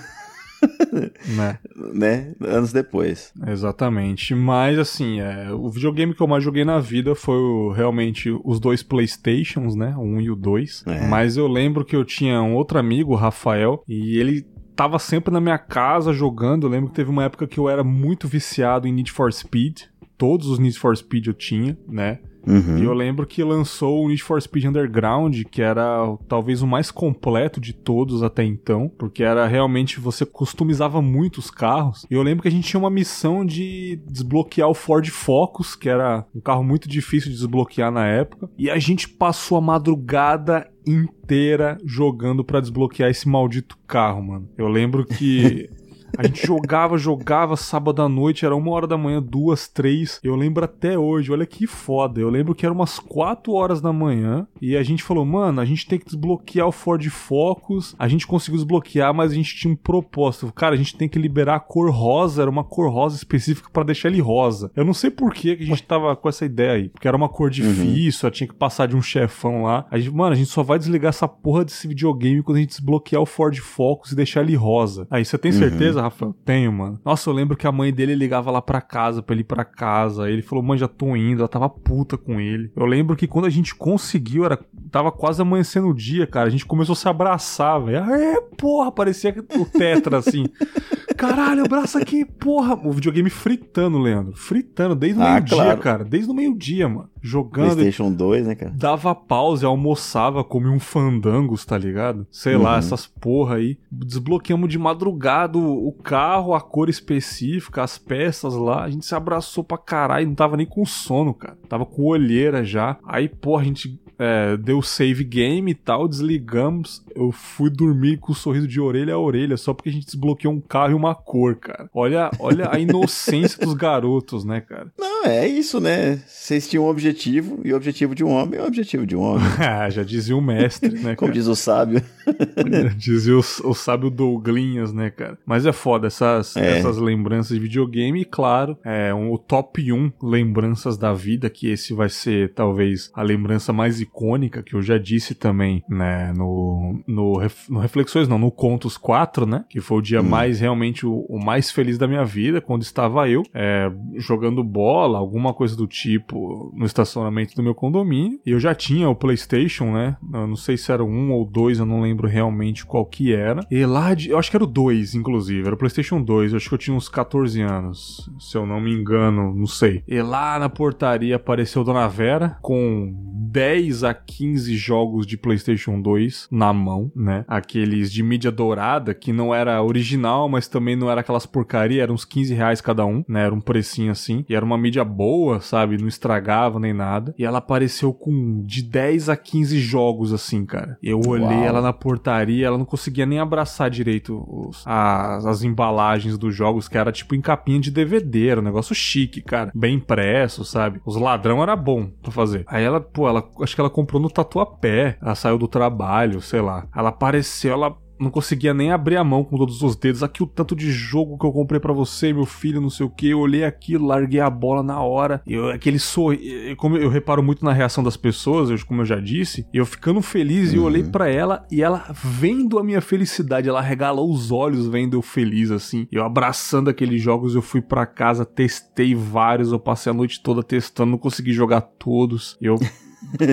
né? né? Anos depois. Exatamente. Mas, assim, é, o videogame que eu mais joguei na vida foi o, realmente os dois Playstations, né? O 1 e o 2. É. Mas eu lembro que eu tinha um outro amigo, o Rafael, e ele tava sempre na minha casa jogando. Eu lembro que teve uma época que eu era muito viciado em Need for Speed. Todos os Need for Speed eu tinha, né? Uhum. E eu lembro que lançou o Need for Speed Underground, que era talvez o mais completo de todos até então, porque era realmente você customizava muito os carros. E eu lembro que a gente tinha uma missão de desbloquear o Ford Focus, que era um carro muito difícil de desbloquear na época, e a gente passou a madrugada inteira jogando para desbloquear esse maldito carro, mano. Eu lembro que A gente jogava, jogava sábado à noite, era uma hora da manhã, duas, três. Eu lembro até hoje, olha que foda. Eu lembro que era umas quatro horas da manhã e a gente falou, mano, a gente tem que desbloquear o Ford Focus. A gente conseguiu desbloquear, mas a gente tinha um propósito. Cara, a gente tem que liberar a cor rosa, era uma cor rosa específica para deixar ele rosa. Eu não sei por que a gente tava com essa ideia aí, porque era uma cor difícil, uhum. tinha que passar de um chefão lá. A gente, mano, a gente só vai desligar essa porra desse videogame quando a gente desbloquear o Ford Focus e deixar ele rosa. Aí você tem uhum. certeza, uhum. Rafael? Tenho, mano. Nossa, eu lembro que a mãe dele ligava lá pra casa, pra ele ir pra casa. Ele falou, mãe, já tô indo. Ela tava puta com ele. Eu lembro que quando a gente conseguiu, era tava quase amanhecendo o dia, cara. A gente começou a se abraçar, velho. É, porra, parecia o Tetra, assim. Caralho, abraça aqui, porra. O videogame fritando, Leandro. Fritando desde o ah, meio-dia, claro. cara. Desde o meio-dia, mano. Jogando. PlayStation 2, né, cara? Dava pausa, almoçava, comia um fandangos, tá ligado? Sei uhum. lá, essas porra aí. Desbloqueamos de madrugada o carro, a cor específica, as peças lá. A gente se abraçou pra caralho. Não tava nem com sono, cara. Tava com olheira já. Aí, porra, a gente é, deu save game e tal, desligamos. Eu fui dormir com o um sorriso de orelha a orelha, só porque a gente desbloqueou um carro e uma cor, cara. Olha, olha a inocência dos garotos, né, cara? Não, é isso, né? Vocês tinham um objetivo, e o objetivo de um homem é o objetivo de um homem. ah, já dizia o mestre, né, cara? Como diz o sábio. dizia o, o sábio Douglinhas, né, cara? Mas é foda, essas, é. essas lembranças de videogame, e claro, é um, o top 1 lembranças da vida, que esse vai ser talvez a lembrança mais icônica, que eu já disse também, né, no, no, no Reflexões, não, no Contos 4, né, que foi o dia hum. mais, realmente, o, o, mais feliz da minha vida, quando estava eu, é, jogando bola, alguma coisa do tipo, no estacionamento do meu condomínio, e eu já tinha o Playstation, né, eu não sei se era um ou dois, eu não lembro realmente qual que era, e lá, de, eu acho que era o 2, inclusive, era o Playstation 2, eu acho que eu tinha uns 14 anos, se eu não me engano, não sei. E lá na portaria apareceu Dona Vera com 10 a 15 jogos de PlayStation 2 na mão, né? Aqueles de mídia dourada, que não era original, mas também não era aquelas porcaria, eram uns 15 reais cada um, né? Era um precinho assim. E era uma mídia boa, sabe? Não estragava nem nada. E ela apareceu com de 10 a 15 jogos, assim, cara. Eu olhei Uau. ela na portaria, ela não conseguia nem abraçar direito os, as, as embalagens dos jogos, que era tipo em capinha de DVD, era um negócio chique, cara. Bem impresso, sabe? Os ladrão era bom pra fazer. Aí ela, pô, ela acho que ela comprou no Tatuapé. Ela saiu do trabalho, sei lá. Ela apareceu, ela não conseguia nem abrir a mão com todos os dedos. Aqui o tanto de jogo que eu comprei para você, meu filho, não sei o que. Eu olhei aquilo, larguei a bola na hora. Eu, aquele sorri... Como eu reparo muito na reação das pessoas, eu, como eu já disse, eu ficando feliz uhum. e eu olhei uhum. para ela e ela vendo a minha felicidade, ela regalou os olhos vendo eu feliz assim. Eu abraçando aqueles jogos, eu fui para casa, testei vários, eu passei a noite toda testando, não consegui jogar todos. Eu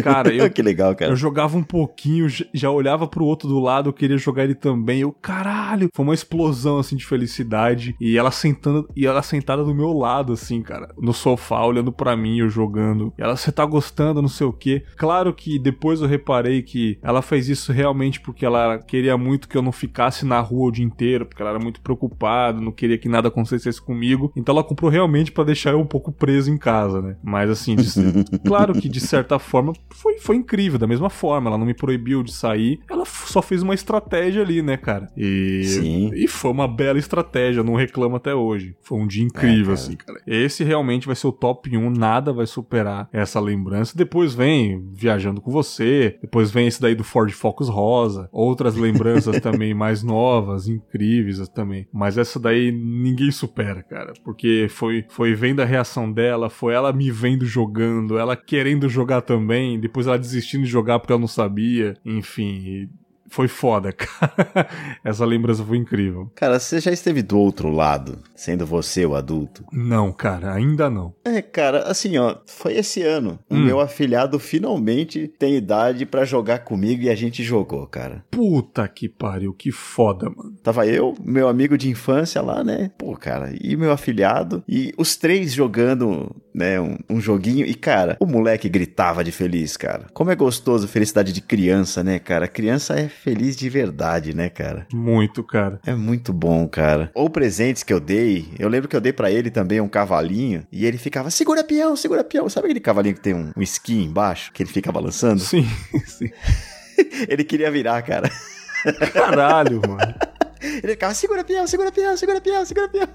Cara, eu. que legal, cara. Eu jogava um pouquinho, já olhava pro outro do lado, eu queria jogar ele também. Eu, caralho, foi uma explosão assim de felicidade. E ela sentando, e ela sentada do meu lado, assim, cara, no sofá, olhando para mim, eu jogando. E ela, você tá gostando, não sei o que. Claro que depois eu reparei que ela fez isso realmente porque ela queria muito que eu não ficasse na rua o dia inteiro, porque ela era muito preocupada, não queria que nada acontecesse comigo. Então ela comprou realmente para deixar eu um pouco preso em casa, né? Mas assim, de, claro que de certa forma forma, foi, foi incrível, da mesma forma. Ela não me proibiu de sair, ela só fez uma estratégia ali, né, cara? E, Sim. e foi uma bela estratégia, não reclamo até hoje. Foi um dia incrível, é, cara. assim, cara. Esse realmente vai ser o top 1, nada vai superar essa lembrança. Depois vem Viajando com Você, depois vem esse daí do Ford Focus Rosa, outras lembranças também mais novas, incríveis também. Mas essa daí ninguém supera, cara, porque foi, foi vendo a reação dela, foi ela me vendo jogando, ela querendo jogar também também, depois ela desistindo de jogar porque ela não sabia, enfim foi foda, cara. Essa lembrança foi incrível. Cara, você já esteve do outro lado, sendo você o adulto? Não, cara, ainda não. É, cara, assim, ó, foi esse ano. O hum. meu afilhado finalmente tem idade para jogar comigo e a gente jogou, cara. Puta que pariu, que foda, mano. Tava eu, meu amigo de infância lá, né? Pô, cara, e meu afilhado, e os três jogando, né, um, um joguinho. E, cara, o moleque gritava de feliz, cara. Como é gostoso felicidade de criança, né, cara? Criança é feliz de verdade, né, cara? Muito, cara. É muito bom, cara. Ou presentes que eu dei. Eu lembro que eu dei para ele também um cavalinho e ele ficava, segura peão, segura peão. Sabe aquele cavalinho que tem um, um esqui embaixo, que ele fica balançando? Sim, sim. ele queria virar, cara. Caralho, mano. Ele ficava, segura peão, segura peão, segura peão, segura peão.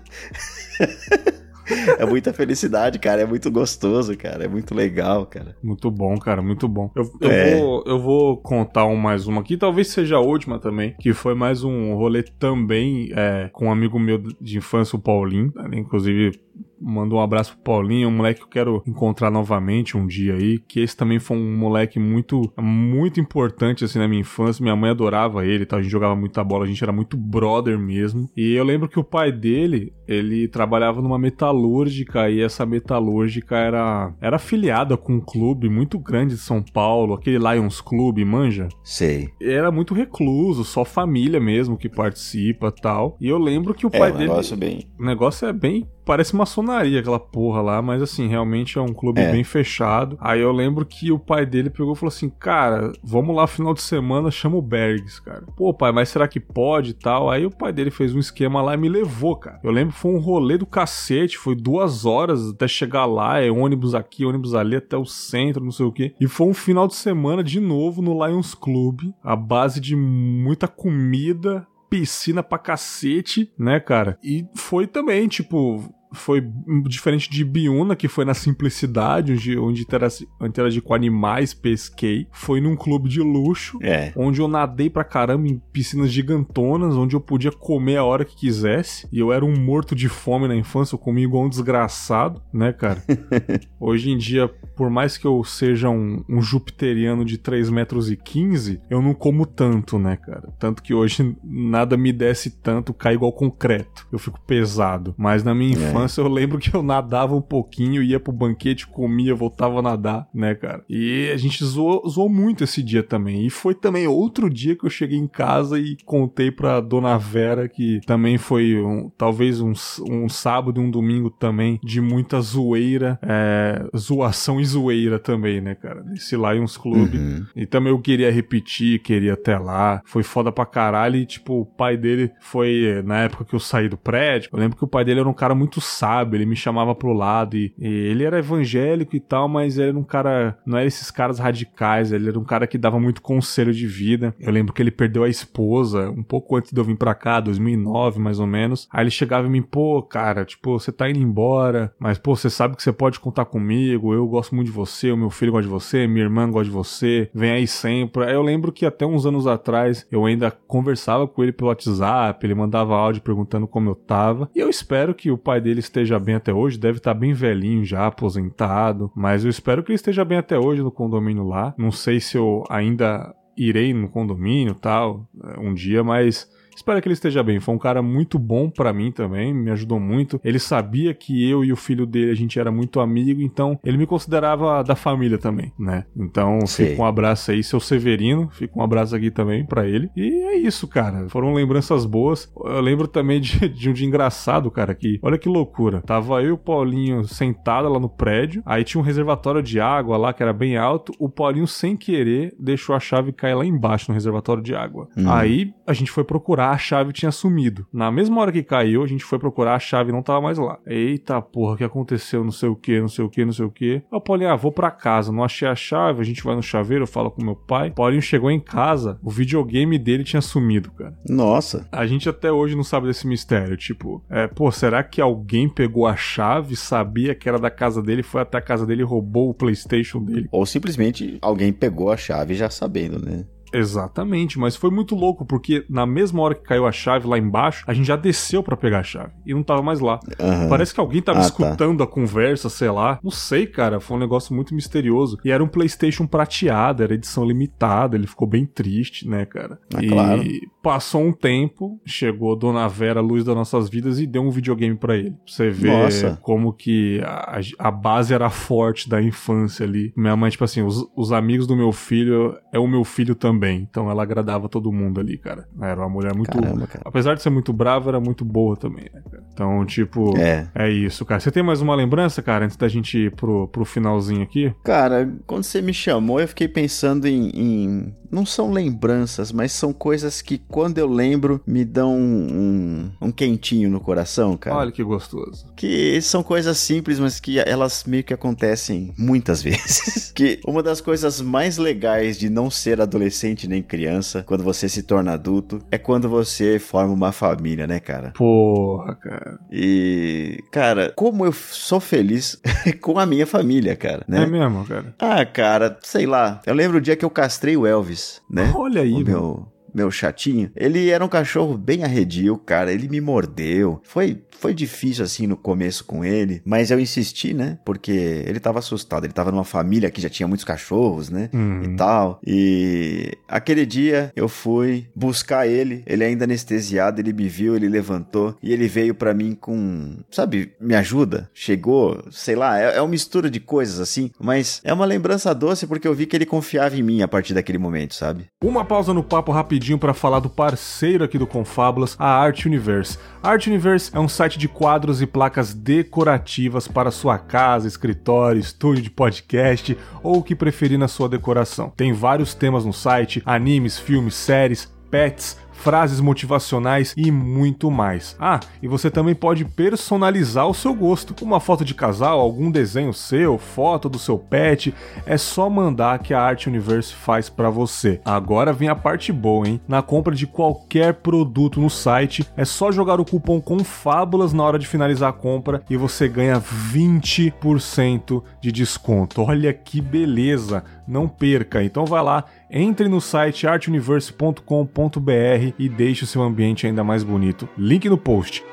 é muita felicidade, cara. É muito gostoso, cara. É muito legal, cara. Muito bom, cara. Muito bom. Eu, eu, é. vou, eu vou contar um, mais uma aqui. Talvez seja a última também. Que foi mais um rolê também é, com um amigo meu de infância, o Paulinho. Inclusive, Manda um abraço pro Paulinho, um moleque que eu quero encontrar novamente um dia aí, que esse também foi um moleque muito, muito importante, assim, na minha infância. Minha mãe adorava ele, tá? a gente jogava muita bola, a gente era muito brother mesmo. E eu lembro que o pai dele, ele trabalhava numa metalúrgica e essa metalúrgica era, era afiliada com um clube muito grande de São Paulo, aquele Lions Club, manja? Sei. Era muito recluso, só família mesmo que participa tal. E eu lembro que o é, pai o dele. Negócio bem... O negócio é bem parece maçonaria aquela porra lá, mas assim, realmente é um clube é. bem fechado. Aí eu lembro que o pai dele pegou e falou assim: Cara, vamos lá final de semana, chama o Bergs, cara. Pô, pai, mas será que pode e tal? Aí o pai dele fez um esquema lá e me levou, cara. Eu lembro que foi um rolê do cacete, foi duas horas até chegar lá, é ônibus aqui, ônibus ali, até o centro, não sei o quê. E foi um final de semana de novo no Lions Club, a base de muita comida, piscina pra cacete, né, cara? E foi também, tipo, foi diferente de Biuna, que foi na simplicidade, onde, onde interagi, interagi com animais, pesquei. Foi num clube de luxo, é. onde eu nadei pra caramba em piscinas gigantonas, onde eu podia comer a hora que quisesse. E eu era um morto de fome na infância, eu comia igual um desgraçado, né, cara? Hoje em dia, por mais que eu seja um, um jupiteriano de 3 metros e 15, eu não como tanto, né, cara? Tanto que hoje nada me desce tanto, cai igual concreto. Eu fico pesado. Mas na minha é. Infância, eu lembro que eu nadava um pouquinho, ia pro banquete, comia, voltava a nadar, né, cara? E a gente zoou, zoou muito esse dia também. E foi também outro dia que eu cheguei em casa e contei pra dona Vera que também foi um, talvez um, um sábado e um domingo também de muita zoeira, é, zoação e zoeira também, né, cara? Nesse Lions Club. Uhum. E também eu queria repetir, queria até lá. Foi foda pra caralho. E, tipo, o pai dele foi, na época que eu saí do prédio, eu lembro que o pai dele era um cara muito sábio, ele me chamava pro lado e, e, ele era evangélico e tal, mas ele era um cara, não era esses caras radicais, ele era um cara que dava muito conselho de vida. Eu lembro que ele perdeu a esposa um pouco antes de eu vir pra cá, 2009 mais ou menos. Aí ele chegava e me, pô, cara, tipo, você tá indo embora, mas pô, você sabe que você pode contar comigo, eu gosto muito de você, o meu filho gosta de você, minha irmã gosta de você, vem aí sempre. Aí eu lembro que até uns anos atrás eu ainda conversava com ele pelo WhatsApp, ele mandava áudio perguntando como eu tava, e eu espero que o pai dele esteja bem até hoje, deve estar tá bem velhinho já, aposentado, mas eu espero que ele esteja bem até hoje no condomínio lá. Não sei se eu ainda irei no condomínio tal um dia, mas Espero que ele esteja bem. Foi um cara muito bom para mim também, me ajudou muito. Ele sabia que eu e o filho dele a gente era muito amigo, então ele me considerava da família também, né? Então Sim. fica um abraço aí, seu Severino. Fica um abraço aqui também para ele. E é isso, cara. Foram lembranças boas. Eu lembro também de, de um dia engraçado, cara, que olha que loucura. Tava eu e o Paulinho sentado lá no prédio, aí tinha um reservatório de água lá que era bem alto. O Paulinho, sem querer, deixou a chave cair lá embaixo no reservatório de água. Hum. Aí a gente foi procurar procurar, a chave tinha sumido. Na mesma hora que caiu, a gente foi procurar, a chave não tava mais lá. Eita porra, o que aconteceu? Não sei o que, não sei o que, não sei o que. Eu Paulinho, ah, vou pra casa, não achei a chave, a gente vai no chaveiro, eu falo com meu pai. Paulinho chegou em casa, o videogame dele tinha sumido, cara. Nossa. A gente até hoje não sabe desse mistério. Tipo, é, pô, será que alguém pegou a chave, sabia que era da casa dele, foi até a casa dele e roubou o PlayStation dele? Ou simplesmente alguém pegou a chave já sabendo, né? Exatamente, mas foi muito louco, porque na mesma hora que caiu a chave lá embaixo, a gente já desceu para pegar a chave e não tava mais lá. Uhum. Parece que alguém tava ah, tá. escutando tá. a conversa, sei lá. Não sei, cara, foi um negócio muito misterioso. E era um PlayStation prateado, era edição limitada, ele ficou bem triste, né, cara? Ah, e claro. Passou um tempo, chegou Dona Vera, luz das nossas vidas, e deu um videogame para ele. Pra você ver Nossa. como que a, a, base era forte da infância ali. Minha mãe, tipo assim, os, os amigos do meu filho é o meu filho também. Então ela agradava todo mundo ali, cara. Era uma mulher muito. Caramba, cara. Apesar de ser muito brava, era muito boa também, né, cara? Então, tipo. É. É isso, cara. Você tem mais uma lembrança, cara, antes da gente ir pro, pro finalzinho aqui? Cara, quando você me chamou, eu fiquei pensando em, em. Não são lembranças, mas são coisas que quando eu lembro, me dão um, um, um quentinho no coração, cara. Olha que gostoso. Que são coisas simples, mas que elas meio que acontecem muitas vezes. que uma das coisas mais legais de não ser adolescente nem criança, quando você se torna adulto, é quando você forma uma família, né, cara? Porra, cara. E, cara, como eu sou feliz com a minha família, cara, né? É mesmo, cara. Ah, cara, sei lá. Eu lembro o dia que eu castrei o Elvis, né? Olha aí, o meu. meu meu chatinho, ele era um cachorro bem arredio, cara. Ele me mordeu. Foi, foi difícil assim no começo com ele, mas eu insisti, né? Porque ele tava assustado. Ele tava numa família que já tinha muitos cachorros, né? Uhum. E tal. E aquele dia eu fui buscar ele, ele ainda anestesiado, ele me viu, ele levantou e ele veio para mim com, sabe, me ajuda. Chegou, sei lá, é, é uma mistura de coisas assim, mas é uma lembrança doce porque eu vi que ele confiava em mim a partir daquele momento, sabe? Uma pausa no papo rapidinho para falar do parceiro aqui do Confábulas, a Art Universe. A Art Universe é um site de quadros e placas decorativas para sua casa, escritório, estúdio de podcast ou o que preferir na sua decoração. Tem vários temas no site: animes, filmes, séries, pets, frases motivacionais e muito mais. Ah, e você também pode personalizar o seu gosto. Uma foto de casal, algum desenho seu, foto do seu pet, é só mandar que a Art Universe faz para você. Agora vem a parte boa, hein? Na compra de qualquer produto no site, é só jogar o cupom CONFABULAS na hora de finalizar a compra e você ganha 20% de desconto. Olha que beleza! Não perca. Então vai lá, entre no site artuniverse.com.br e deixe o seu ambiente ainda mais bonito. Link no post.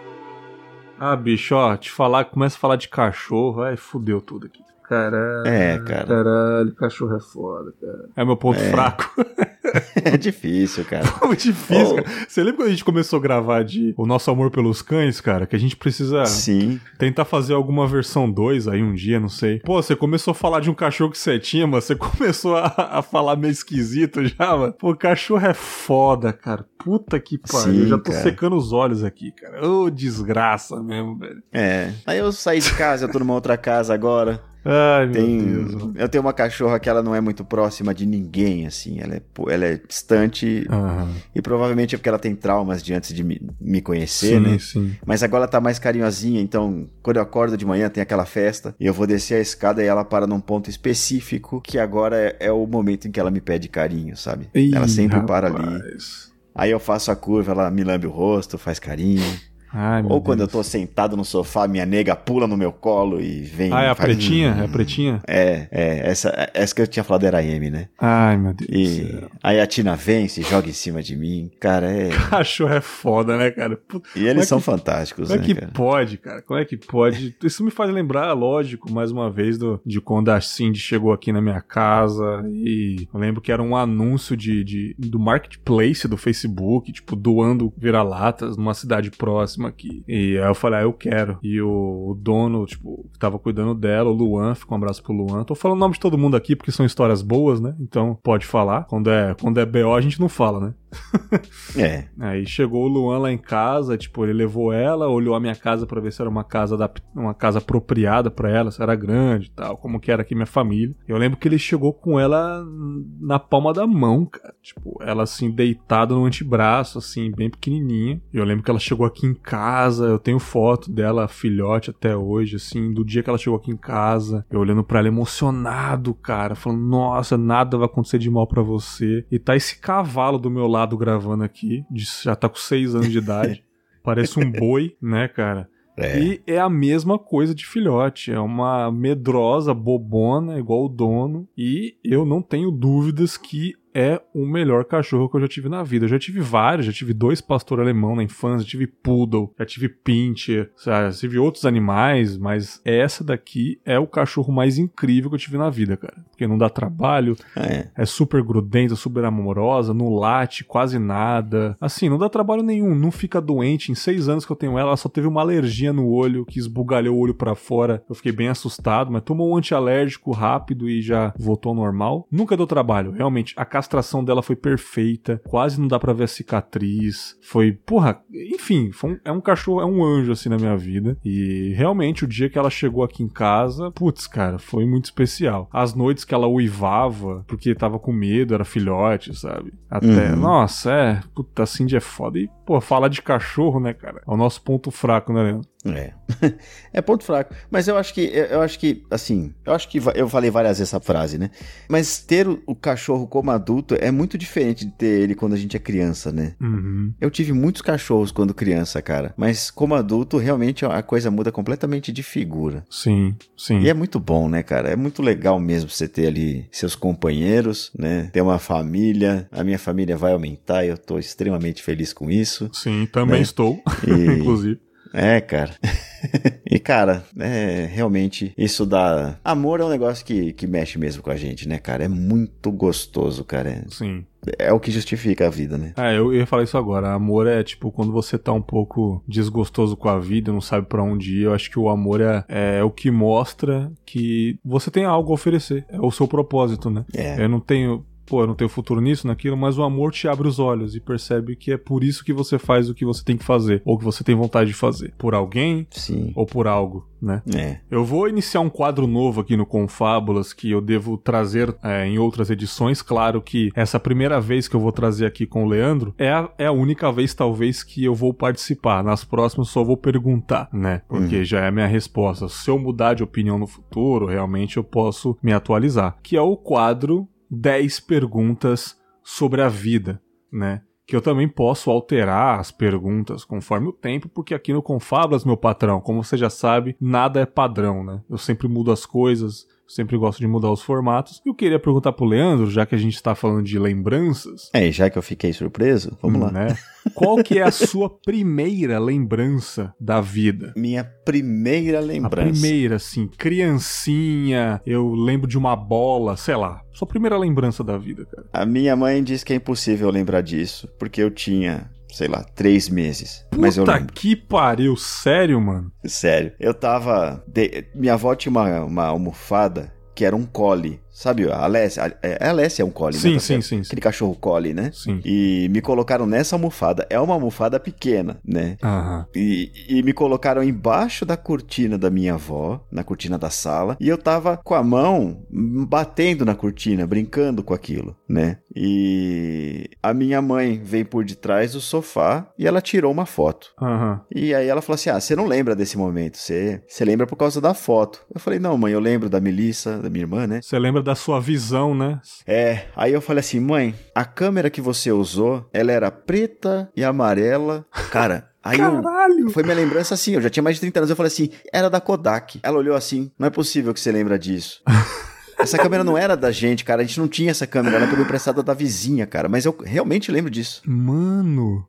Ah, bicho, ó, te falar, começa a falar de cachorro, aí fudeu tudo aqui. Caralho. É, cara. Caralho, cachorro é foda, cara. É meu ponto É. fraco. É difícil, cara. Muito difícil, Oh. cara. Você lembra quando a gente começou a gravar de O Nosso Amor pelos Cães, cara? Que a gente precisa Sim. tentar fazer alguma versão 2 aí um dia, não sei. Pô, você começou a falar de um cachorro que você tinha, mas você começou a, a falar meio esquisito já, mano. Pô, cachorro é foda, cara. Puta que pariu. Sim, Eu já tô cara. secando os olhos aqui, cara. Ô, desgraça mesmo, velho. É. Aí eu saí de casa, eu tô numa outra casa agora. Ai, meu Tem, Deus. eu tenho uma cachorra que ela não é muito próxima de ninguém, assim. Ela é, ela é distante Aham. e provavelmente é porque ela tem traumas de antes de me, me conhecer, Sim, né? sim. Mas agora ela tá mais carinhosinha, então quando eu acordo de manhã tem aquela festa e eu vou descer a escada e ela para num ponto específico que agora é, é o momento em que ela me pede carinho, sabe? ela Ih, sempre para ali. rapaz. Aí eu faço a curva, ela me lambe o rosto, faz carinho. Ai, Ou quando eu Deus. tô sentado no sofá, minha nega pula no meu colo e vem. Ah, é a faz- pretinha? É a pretinha? É, é, essa, essa que eu tinha falado era a M, né? Ai, meu Deus E aí a Tina vem, se joga em cima de mim. Cara, é. Cachorro é foda, né, cara? Puta, E eles Como é são que- fantásticos, Como é né, que cara? pode, cara? Como é que pode? Isso me faz lembrar, lógico, mais uma vez, do, de quando a Cindy chegou aqui na minha casa e eu lembro que era um anúncio de, de- do marketplace do Facebook, tipo, doando vira-latas numa cidade próxima aqui. E aí eu falei, ah, eu quero. E o, o dono, tipo, que tava cuidando dela, o Luan, fica um abraço pro Luan. Tô falando o nome de todo mundo aqui porque são histórias boas, né? Então pode falar. Quando é, quando é BO, a gente não fala, né? É. Aí chegou o Luan lá em casa, tipo, ele levou ela, olhou a minha casa pra ver se era uma casa da, uma casa apropriada pra ela, se era grande e tal, como que era aqui minha família. Eu lembro que ele chegou com ela na palma da mão, cara. Tipo, ela assim deitada no antebraço, assim, bem pequenininha. Eu lembro que ela chegou aqui em casa, eu tenho foto dela filhote até hoje, assim, do dia que ela chegou aqui em casa, eu olhando pra ela emocionado, cara, falando: "Nossa, nada vai acontecer de mal pra você". E tá esse cavalo do meu lado gravando aqui, já tá com seis anos de idade. Parece um boi, né, cara? É. E é a mesma coisa de filhote. É uma medrosa, bobona, igual o dono. E eu não tenho dúvidas que é o melhor cachorro que eu já tive na vida. Eu já tive vários, já tive dois pastor alemão na infância, já tive poodle, já tive pincher, já tive outros animais, mas essa daqui é o cachorro mais incrível que eu tive na vida, cara. Porque não dá trabalho, É. é super grudenta, super amorosa, não late quase nada. Assim, não dá trabalho nenhum, não fica doente. Em seis anos que eu tenho ela, ela só teve uma alergia no olho, que esbugalhou o olho pra fora. Eu fiquei bem assustado, mas tomou um antialérgico rápido e já voltou ao normal. Nunca deu trabalho, realmente. A castração dela foi perfeita, quase não dá pra ver a cicatriz. Foi, porra, enfim, foi um, é um cachorro, é um anjo assim na minha vida. E realmente o dia que ela chegou aqui em casa, putz, cara, foi muito especial. As noites que ela uivava, porque tava com medo, era filhote, sabe? Até, uhum. nossa, é, puta, Cindy é foda. E, pô, falar de cachorro, né, cara? É o nosso ponto fraco, né, Leandro? É. é ponto fraco. Mas eu acho que, eu acho que, assim, eu acho que eu falei várias vezes essa frase, né? Mas ter o cachorro como adulto é muito diferente de ter ele quando a gente é criança, né? Uhum. Eu tive muitos cachorros quando criança, cara. Mas como adulto, realmente a coisa muda completamente de figura. Sim, sim. E é muito bom, né, cara? É muito legal mesmo você ter ali seus companheiros, né? Ter uma família. A minha família vai aumentar e eu tô extremamente feliz com isso. Sim, também né? estou, e... inclusive. É, cara. e, cara, é, realmente, isso dá. Amor é um negócio que, que mexe mesmo com a gente, né, cara? É muito gostoso, cara. Sim. É o que justifica a vida, né? É, eu ia falar isso agora. Amor é tipo quando você tá um pouco desgostoso com a vida, não sabe para onde ir. Eu acho que o amor é, é o que mostra que você tem algo a oferecer. É o seu propósito, né? É. Eu não tenho pô, eu não tenho futuro nisso, naquilo, mas o amor te abre os olhos e percebe que é por isso que você faz o que você tem que fazer, ou que você tem vontade de fazer. Por alguém Sim. ou por algo, né? É. Eu vou iniciar um quadro novo aqui no Confábulas que eu devo trazer é, em outras edições. Claro que essa primeira vez que eu vou trazer aqui com o Leandro é a, é a única vez, talvez, que eu vou participar. Nas próximas só vou perguntar, né? Porque uhum. já é a minha resposta. Se eu mudar de opinião no futuro, realmente eu posso me atualizar. Que é o quadro 10 perguntas sobre a vida, né? Que eu também posso alterar as perguntas conforme o tempo, porque aqui no Confablas, meu patrão, como você já sabe, nada é padrão, né? Eu sempre mudo as coisas, sempre gosto de mudar os formatos. Eu queria perguntar pro Leandro, já que a gente está falando de lembranças. É, já que eu fiquei surpreso, vamos hum, lá. Né? Qual que é a sua primeira lembrança da vida? Minha primeira lembrança. A primeira, assim, criancinha, eu lembro de uma bola, sei lá. Sua primeira lembrança da vida, cara. A minha mãe diz que é impossível lembrar disso, porque eu tinha sei lá, três meses. Puta mas eu lembro. que pariu, sério, mano? Sério. Eu tava. De... Minha avó tinha uma, uma almofada que era um cole. Sabe, a Alessia, a, é, Alessia é um collie, sim, né? Sim, sim, Aquele cachorro collie, né? Sim. E me colocaram nessa almofada. É uma almofada pequena, né? Aham. E, e me colocaram embaixo da cortina da minha avó, na cortina da sala, e eu tava com a mão batendo na cortina, brincando com aquilo, né? E a minha mãe veio por detrás do sofá e ela tirou uma foto. Aham. E aí ela falou assim: Ah, você não lembra desse momento, você, você lembra por causa da foto. Eu falei: Não, mãe, eu lembro da Melissa, da minha irmã, né? Você lembra da sua visão, né? É, aí eu falei assim, mãe, a câmera que você usou, ela era preta e amarela. Cara, Aí Caralho! Eu, foi minha lembrança assim, eu já tinha mais de 30 anos. Eu falei assim, era da Kodak. Ela olhou assim, não é possível que você lembra disso. Essa câmera não era da gente, cara. A gente não tinha essa câmera. Ela pegou emprestada da vizinha, cara. Mas eu realmente lembro disso. Mano.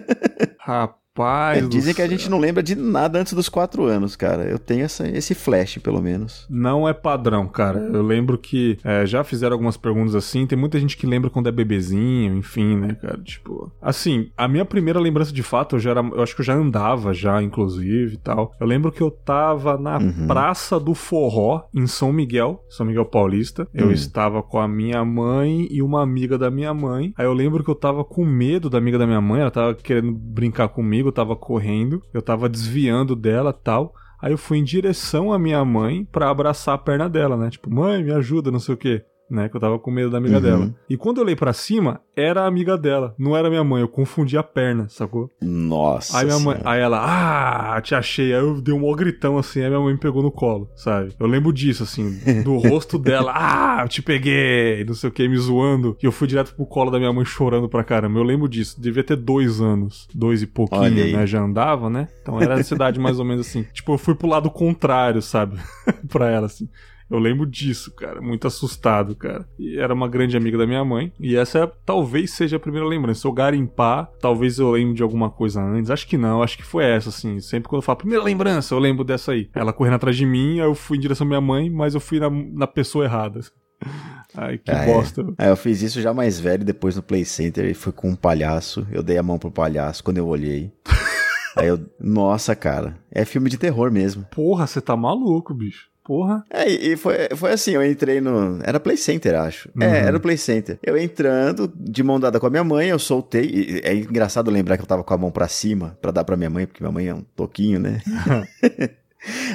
Rapaz. Rapaz. É, dizem que a gente não lembra de nada antes dos quatro anos, cara. Eu tenho essa, esse flash, pelo menos. Não é padrão, cara. Eu lembro que é, já fizeram algumas perguntas assim. Tem muita gente que lembra quando é bebezinho, enfim, né, cara? Tipo. Assim, a minha primeira lembrança de fato, eu já era. Eu acho que eu já andava já, inclusive e tal. Eu lembro que eu tava na uhum. Praça do Forró, em São Miguel, São Miguel Paulista. Eu uhum. estava com a minha mãe e uma amiga da minha mãe. Aí eu lembro que eu tava com medo da amiga da minha mãe, ela tava querendo brincar comigo eu tava correndo, eu tava desviando dela tal. Aí eu fui em direção à minha mãe para abraçar a perna dela, né? Tipo, mãe, me ajuda, não sei o quê né? Que eu tava com medo da amiga uhum. dela. E quando eu olhei para cima, era a amiga dela, não era minha mãe. Eu confundi a perna, sacou? Nossa. Aí minha mãe, aí ela, ah, te achei. Aí eu dei um maior gritão assim, aí minha mãe me pegou no colo, sabe? Eu lembro disso, assim, do rosto dela, ah, te peguei, não sei o que, me zoando. E eu fui direto pro colo da minha mãe chorando pra caramba. Eu lembro disso, devia ter dois anos, dois e pouquinho, né? Já andava, né? Então era a cidade mais ou menos assim. Tipo, eu fui pro lado contrário, sabe? pra ela, assim. Eu lembro disso, cara. Muito assustado, cara. E era uma grande amiga da minha mãe. E essa talvez seja a primeira lembrança. Se eu garimpar, talvez eu lembre de alguma coisa antes. Acho que não, acho que foi essa, assim. Sempre quando eu falo primeira lembrança, eu lembro dessa aí. Ela correndo atrás de mim, aí eu fui em direção à minha mãe, mas eu fui na, na pessoa errada. Ai, que ah, bosta. É. é. eu fiz isso já mais velho, depois no Play Center, e fui com um palhaço. Eu dei a mão pro palhaço quando eu olhei. Aí eu, nossa, cara, é filme de terror mesmo. Porra, você tá maluco, bicho. Porra. É, e foi, foi assim, eu entrei no... Era Play Center, acho. É, uhum. É, era o Play Center. Eu entrando, de mão dada com a minha mãe, eu soltei. é engraçado lembrar que eu tava com a mão pra cima, pra dar pra minha mãe, porque minha mãe é um toquinho, né?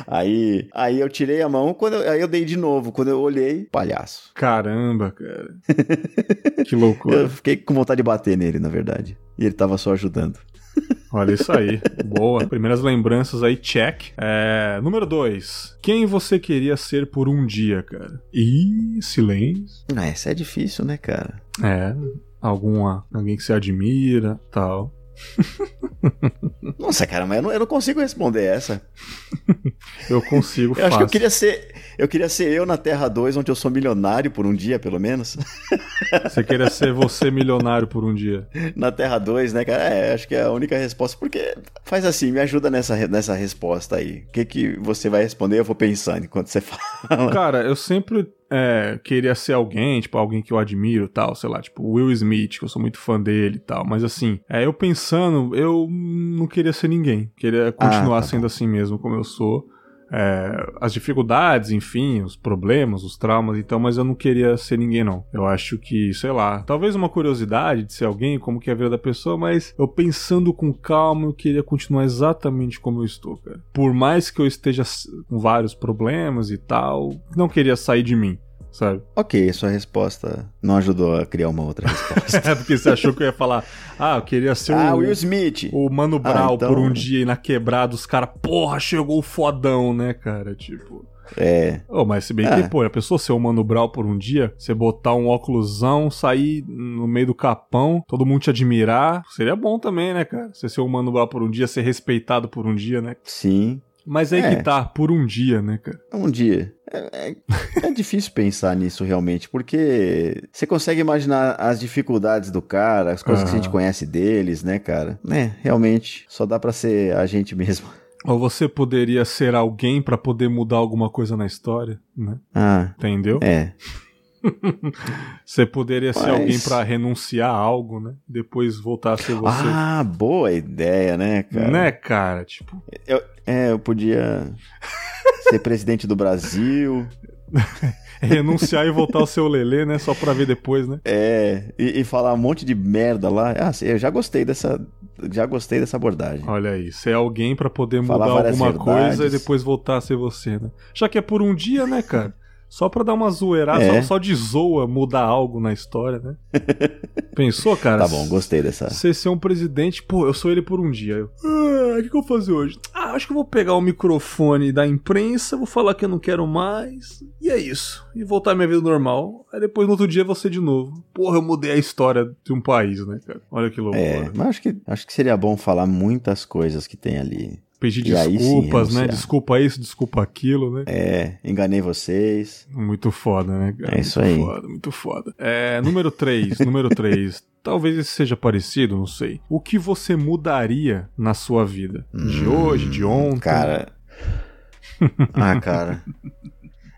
Aí, aí eu tirei a mão, quando eu, aí eu dei de novo. Quando eu olhei, palhaço. Caramba, cara. que loucura. Eu fiquei com vontade de bater nele, na verdade. E ele tava só ajudando. Olha isso aí. Boa. Primeiras lembranças aí, check. É, número 2. Quem você queria ser por um dia, cara? Ih, silêncio. Ah, essa é difícil, né, cara? É. Alguma, alguém que você admira, tal. Nossa, cara, mas eu não, eu não consigo responder essa. eu consigo, Eu acho que eu queria ser. Eu queria ser eu na Terra 2, onde eu sou milionário por um dia, pelo menos. Você queria ser você milionário por um dia? Na Terra 2, né, cara? É, acho que é a única resposta. Porque faz assim, me ajuda nessa, nessa resposta aí. O que, que você vai responder? Eu vou pensando enquanto você fala. Cara, eu sempre é, queria ser alguém, tipo, alguém que eu admiro tal, sei lá, tipo, Will Smith, que eu sou muito fã dele e tal. Mas assim, é, eu pensando, eu não queria ser ninguém. Queria continuar ah, tá sendo assim mesmo como eu sou é, as dificuldades, enfim, os problemas, os traumas, então, mas eu não queria ser ninguém, não. Eu acho que, sei lá, talvez uma curiosidade de ser alguém, como que é a vida da pessoa, mas eu pensando com calma, eu queria continuar exatamente como eu estou, cara. Por mais que eu esteja com vários problemas e tal, não queria sair de mim sabe? Ok, sua resposta não ajudou a criar uma outra resposta. é porque você achou que eu ia falar, ah, eu queria ser ah, o, Will Smith. o Mano ah, Brown ah, então... por um dia e na quebrada os caras, porra, chegou o fodão, né, cara? Tipo. É. Oh, mas se bem que, ah. pô, a pessoa ser o Mano Brown por um dia, você botar um óculosão, sair no meio do capão, todo mundo te admirar, seria bom também, né, cara? Você ser o Mano Brown por um dia, ser respeitado por um dia, né? Sim. Mas aí é. que tá, por um dia, né, cara? Um dia. É, é, é difícil pensar nisso realmente, porque você consegue imaginar as dificuldades do cara, as coisas que a gente conhece deles, né, cara? É, realmente, só dá pra ser a gente mesmo. Ou você poderia ser alguém para poder mudar alguma coisa na história, né? Ah. Entendeu? É. você poderia Mas... ser alguém para renunciar a algo, né? Depois voltar a ser você. Ah, boa ideia, né, cara? Né, cara? Tipo. Eu, é, eu podia ser presidente do Brasil. renunciar e voltar ao seu lelê, né? Só pra ver depois, né? É, e, e, falar um monte de merda lá. Ah, eu já gostei dessa. Já gostei dessa abordagem. Olha aí, ser alguém para poder mudar alguma verdades. coisa e depois voltar a ser você, né? Já que é por um dia, né, cara? Só pra dar uma zoeirada, é. só, só, de zoa mudar algo na história, né? Pensou, cara? Tá bom, gostei dessa. Você ser um presidente, pô, eu sou ele por um dia. Eu, ah, o que, que eu vou fazer hoje? Ah, acho que eu vou pegar o microfone da imprensa, vou falar que eu não quero mais. E é isso. E voltar à minha vida normal. Aí depois no outro dia você de novo. Porra, eu mudei a história de um país, né, cara? Olha que loucura. É, mas acho que, acho que seria bom falar muitas coisas que tem ali pedir desculpas, sim, né? Desculpa isso, desculpa aquilo, né? É, enganei vocês. Muito foda, né, cara? É isso muito aí. Foda, muito foda. É, número 3, número 3. Talvez esse seja parecido, não sei. O que você mudaria na sua vida? De hum, hoje, de ontem? Cara. ah, cara.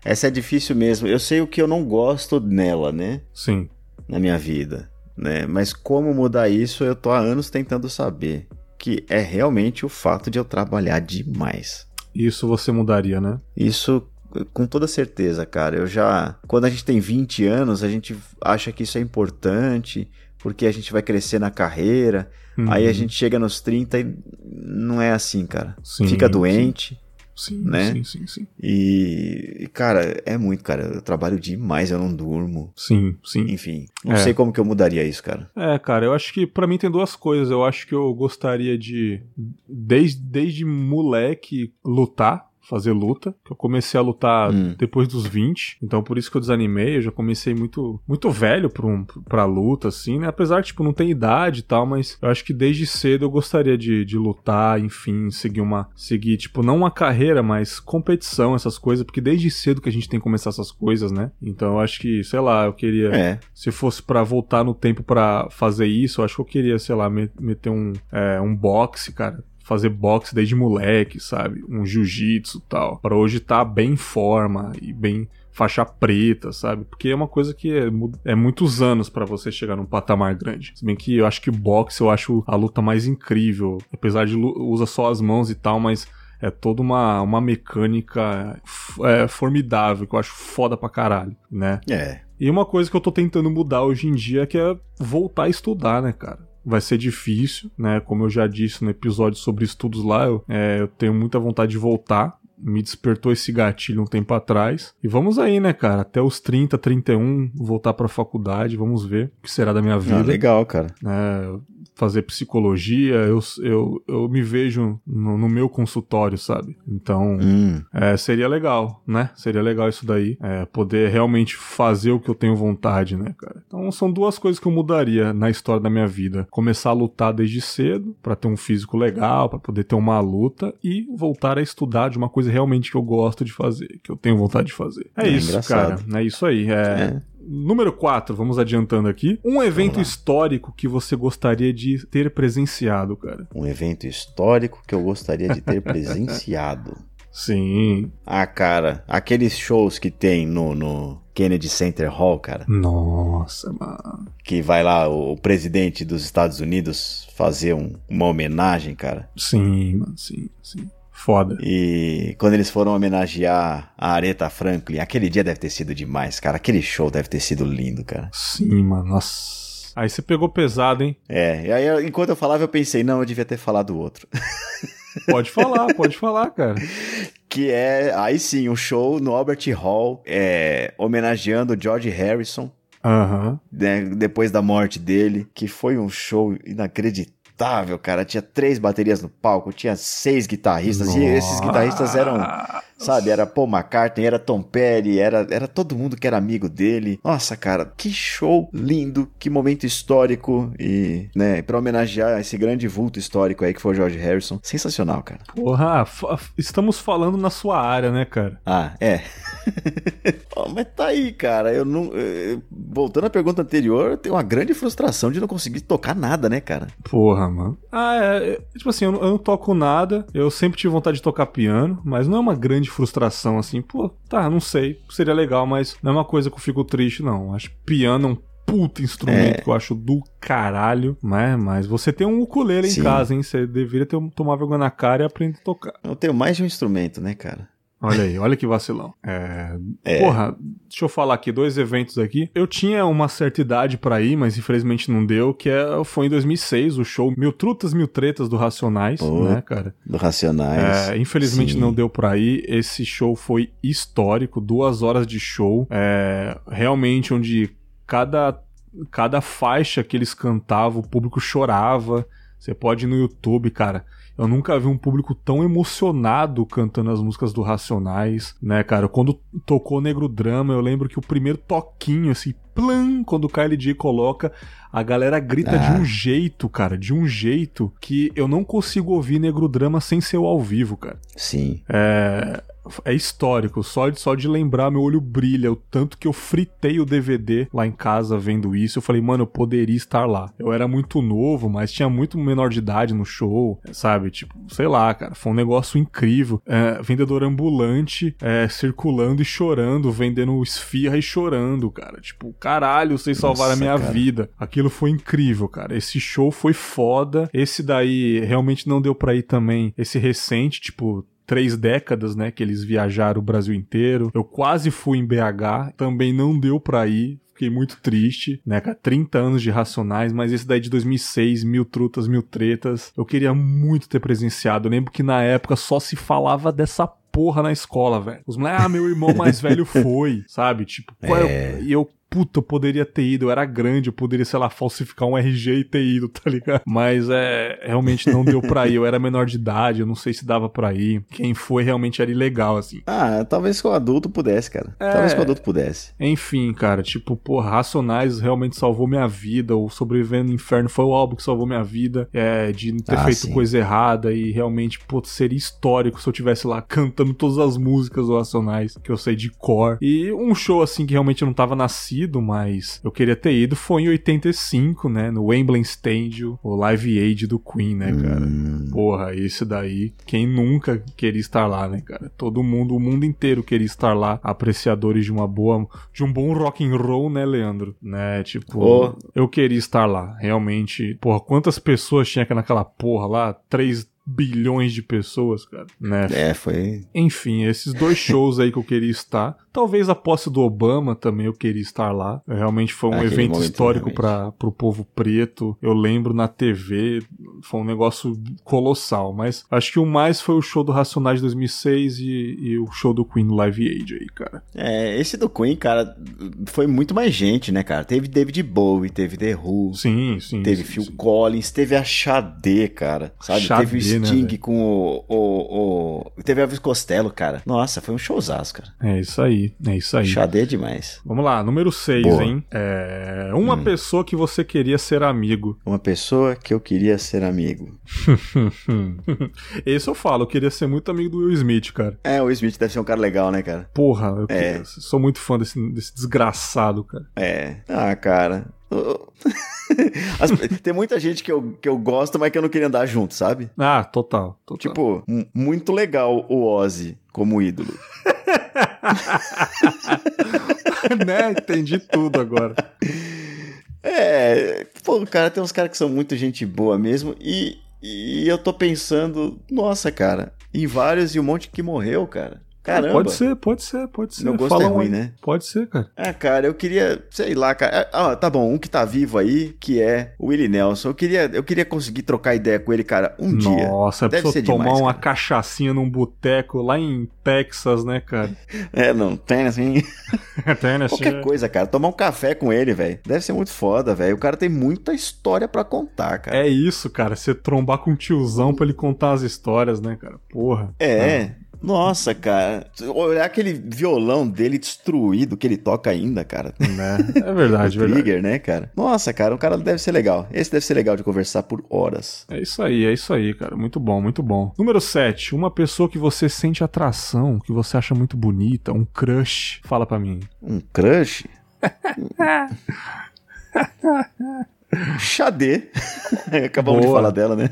Essa é difícil mesmo. Eu sei o que eu não gosto nela, né? Sim. Na minha vida, né? Mas como mudar isso, eu tô há anos tentando saber que é realmente o fato de eu trabalhar demais. Isso você mudaria, né? Isso com toda certeza, cara. Eu já. Quando a gente tem 20 anos, a gente acha que isso é importante, porque a gente vai crescer na carreira. Uhum. Aí a gente chega nos 30 e não é assim, cara. Sim, Fica doente. Sim. Sim, né? sim, sim, sim. E, cara, é muito, cara. Eu trabalho demais, eu não durmo. Sim, sim. Enfim, não é. sei como que eu mudaria isso, cara. É, cara, eu acho que para mim tem duas coisas. Eu acho que eu gostaria de, desde, desde moleque, lutar fazer luta. Que eu comecei a lutar hum. depois dos 20. Então por isso que eu desanimei. Eu já comecei muito muito velho pra, um, pra luta, assim, né? Apesar que, tipo, não tem idade e tal, mas eu acho que desde cedo eu gostaria de, de lutar, enfim, seguir uma. Seguir, tipo, não uma carreira, mas competição, essas coisas, porque desde cedo que a gente tem que começar essas coisas, né? Então eu acho que, sei lá, eu queria. É. Se fosse para voltar no tempo para fazer isso, eu acho que eu queria, sei lá, meter um, é, um boxe, cara fazer boxe desde moleque, sabe? Um jiu-jitsu e tal. Para hoje tá bem em forma e bem faixa preta, sabe? Porque é uma coisa que é, é muitos anos para você chegar num patamar grande. Se bem que eu acho que boxe eu acho a luta mais incrível. Apesar de usa só as mãos e tal, mas é toda uma, uma mecânica é, formidável, que eu acho foda pra caralho, né? É. E uma coisa que eu tô tentando mudar hoje em dia é que é voltar a estudar, né, cara? Vai ser difícil, né? Como eu já disse no episódio sobre estudos lá, eu, é, eu tenho muita vontade de voltar. Me despertou esse gatilho um tempo atrás. E vamos aí, né, cara? Até os 30, 31, voltar pra faculdade, vamos ver o que será da minha ah, vida. Ah, legal, cara. É, fazer psicologia, eu, eu, eu me vejo no, no meu consultório, sabe? Então, hum. é, seria legal, né? Seria legal isso daí. É, poder realmente fazer o que eu tenho vontade, né, cara? Então, são duas coisas que eu mudaria na história da minha vida. Começar a lutar desde cedo, para ter um físico legal, para poder ter uma luta, e voltar a estudar de uma coisa realmente que eu gosto de fazer, que eu tenho vontade de fazer. É, é isso, engraçado. cara. É isso aí. É, é. Número 4, vamos adiantando aqui. Um evento histórico que você gostaria de ter presenciado, cara. Um evento histórico que eu gostaria de ter presenciado. Sim. Ah, cara, aqueles shows que tem no, no Kennedy Center Hall, cara. Nossa, mano. Que vai lá o, o presidente dos Estados Unidos fazer um, uma homenagem, cara. Sim, mano, sim, sim. Foda. E quando eles foram homenagear a Aretha Franklin, aquele dia deve ter sido demais, cara. Aquele show deve ter sido lindo, cara. Sim, mano. Nossa. Aí você pegou pesado, hein? É, e aí enquanto eu falava, eu pensei, não, eu devia ter falado outro. Pode falar, pode falar, cara. Que é, aí sim, um show no Albert Hall, é, homenageando George Harrison. Uhum. Né, depois da morte dele, que foi um show inacreditável inacreditável, cara. Tinha três baterias no palco, tinha seis guitarristas, Nossa. e esses guitarristas eram Sabe, era Paul McCartney, era Tom Petty, era, era todo mundo que era amigo dele. Nossa, cara, que show lindo, que momento histórico e, né, pra homenagear esse grande vulto histórico aí que foi o George Harrison. Sensacional, cara. Porra, estamos falando na sua área, né, cara? Ah, é. oh, mas tá aí, cara. Eu não. Eh, voltando à pergunta anterior, eu tenho uma grande frustração de não conseguir tocar nada, né, cara? Porra, mano. Ah, é. é tipo assim, eu não, eu não toco nada. Eu sempre tive vontade de tocar piano, mas não é uma grande grande frustração, assim, pô, tá, não sei, seria legal, mas não é uma coisa que eu fico triste, não. Acho piano é um puta instrumento é. que eu acho do caralho, né? Mas você tem um ukulele Sim. em casa, hein? Você deveria ter, tomar vergonha na cara e aprender a tocar. Eu tenho mais de um instrumento, né, cara? Olha aí, olha que vacilão. É... é... Porra, deixa eu falar aqui, dois eventos aqui. Eu tinha uma certa idade para ir, mas infelizmente não deu, que é, foi em 2006, o show Mil Trutas, Mil Tretas do Racionais, Pô, né, cara? Do Racionais. É, infelizmente Sim. não deu pra ir. Esse show foi histórico, duas horas de show. É, realmente, onde cada, cada faixa que eles cantavam, o público chorava. Você pode ir no YouTube, cara eu nunca vi um público tão emocionado cantando as músicas do Racionais, né, cara? Quando tocou Negro Drama, eu lembro que o primeiro toquinho, assim, plan, quando o KLJ coloca, a galera grita ah. de um jeito, cara, de um jeito que eu não consigo ouvir Negro Drama sem ser o ao vivo, cara. Sim. É é histórico. Só de, só de lembrar, meu olho brilha. O tanto que eu fritei o DVD lá em casa vendo isso. Eu falei, mano, eu poderia estar lá. Eu era muito novo, mas tinha muito menor de idade no show, sabe? Tipo, sei lá, cara. Foi um negócio incrível. É, vendedor ambulante é, circulando e chorando, vendendo esfirra e chorando, cara. Tipo, caralho, vocês salvaram Nossa, a minha cara. vida. Aquilo foi incrível, cara. Esse show foi foda. Esse daí realmente não deu pra ir também. Esse recente, tipo, três décadas, né, que eles viajaram o Brasil inteiro. Eu quase fui em BH, também não deu pra ir, fiquei muito triste, né, cara? 30 anos de Racionais, mas esse daí de 2006, Mil Trutas, Mil Tretas, eu queria muito ter presenciado. Eu lembro que na época só se falava dessa porra na escola, velho. Os moleques, ah, meu irmão mais velho foi, sabe? Tipo, é... e eu puta, eu poderia ter ido, eu era grande, eu poderia, sei lá, falsificar um RG e ter ido, tá ligado? Mas é, realmente não deu pra ir, eu era menor de idade, eu não sei se dava pra ir. Quem foi realmente era ilegal, assim. Ah, talvez com o adulto pudesse, cara. É... Talvez com o adulto pudesse. Enfim, cara, tipo, pô, Racionais realmente salvou minha vida, o Sobrevivendo no Inferno foi o álbum que salvou minha vida, é, de não ter ah, feito sim. coisa errada e realmente, pô, seria histórico se eu tivesse lá cantando todas as músicas do Racionais, que eu sei de cor. E um show, assim, que realmente eu não tava nascido, ido, mas eu queria ter ido foi em 85, né? No Wembley Stadium, o Live Aid do Queen, né, cara? Hum. Porra, esse daí, quem nunca queria estar lá, né, cara? Todo mundo, o mundo inteiro queria estar lá, apreciadores de uma boa, de um bom rock and roll, né, Leandro? Né, tipo, oh. eu queria estar lá, realmente. Porra, quantas pessoas tinha naquela porra lá? Três bilhões de pessoas, cara, né? É, foi. Enfim, esses dois shows aí que eu queria estar. Talvez a posse do Obama também eu queria estar lá. Realmente foi um Aquele evento histórico para o povo preto. Eu lembro na TV, foi um negócio colossal. Mas acho que o mais foi o show do Racionais de 2006 e, e o show do Queen Live Aid aí, cara. É, esse do Queen, cara, foi muito mais gente, né, cara? Teve David Bowie, teve The Who, Sim, sim. teve sim, Phil sim. Collins, teve a Xadê, cara. Sabe? Xadê, teve o né, Sting velho? com o, o, o- Teve Elvis Costello, cara. Nossa, foi um showzaço, cara. É isso aí, é isso aí. Xadê é demais. Vamos lá, número 6, Boa. hein? É, uma Hum. pessoa que você queria ser amigo. Uma pessoa que eu queria ser amigo. Esse eu falo, eu queria ser muito amigo do Will Smith, cara. É, o Smith deve ser um cara legal, né, cara? Porra, eu É. queria- sou muito fã desse, desse desgraçado, cara. É. Ah, cara. As- tem muita gente que eu, que eu gosto, mas que eu não queria andar junto, sabe? Ah, total. total. Tipo, muito legal o Ozzy como ídolo. né? Entendi tudo agora. É, pô, cara, tem uns caras que são muito gente boa mesmo. E, e eu tô pensando, nossa, cara, em vários e um monte que morreu, cara. Caramba. Pode ser, pode ser, pode ser. Meu gosto Fala é um ruim, aí. né? Pode ser, cara. Ah, cara, eu queria, sei lá, cara. Ah, tá bom, um que tá vivo aí, que é o Willie Nelson. Eu queria, eu queria conseguir trocar ideia com ele, cara, um dia. Nossa, Deve ser tomar demais, uma cara. cachaçinha num boteco lá em Texas, né, cara? É, não, tem assim. Tennessee. Qualquer coisa, cara. Tomar um café com ele, velho. Deve ser muito foda, velho. O cara tem muita história pra contar, cara. É isso, cara. Você trombar com um tiozão pra ele contar as histórias, né, cara? Porra. É. Nossa, cara. Olhar aquele violão dele destruído que ele toca ainda, cara. Né? É verdade, o verdade. Trigger, né, cara? Nossa, cara, o cara deve ser legal. Esse deve ser legal de conversar por horas. É isso aí, é isso aí, cara. Muito bom, muito bom. Número 7. Uma pessoa que você sente atração, que você acha muito bonita, um crush. Fala pra mim. Um crush? Xadê. Acabamos de Boa. falar dela, né?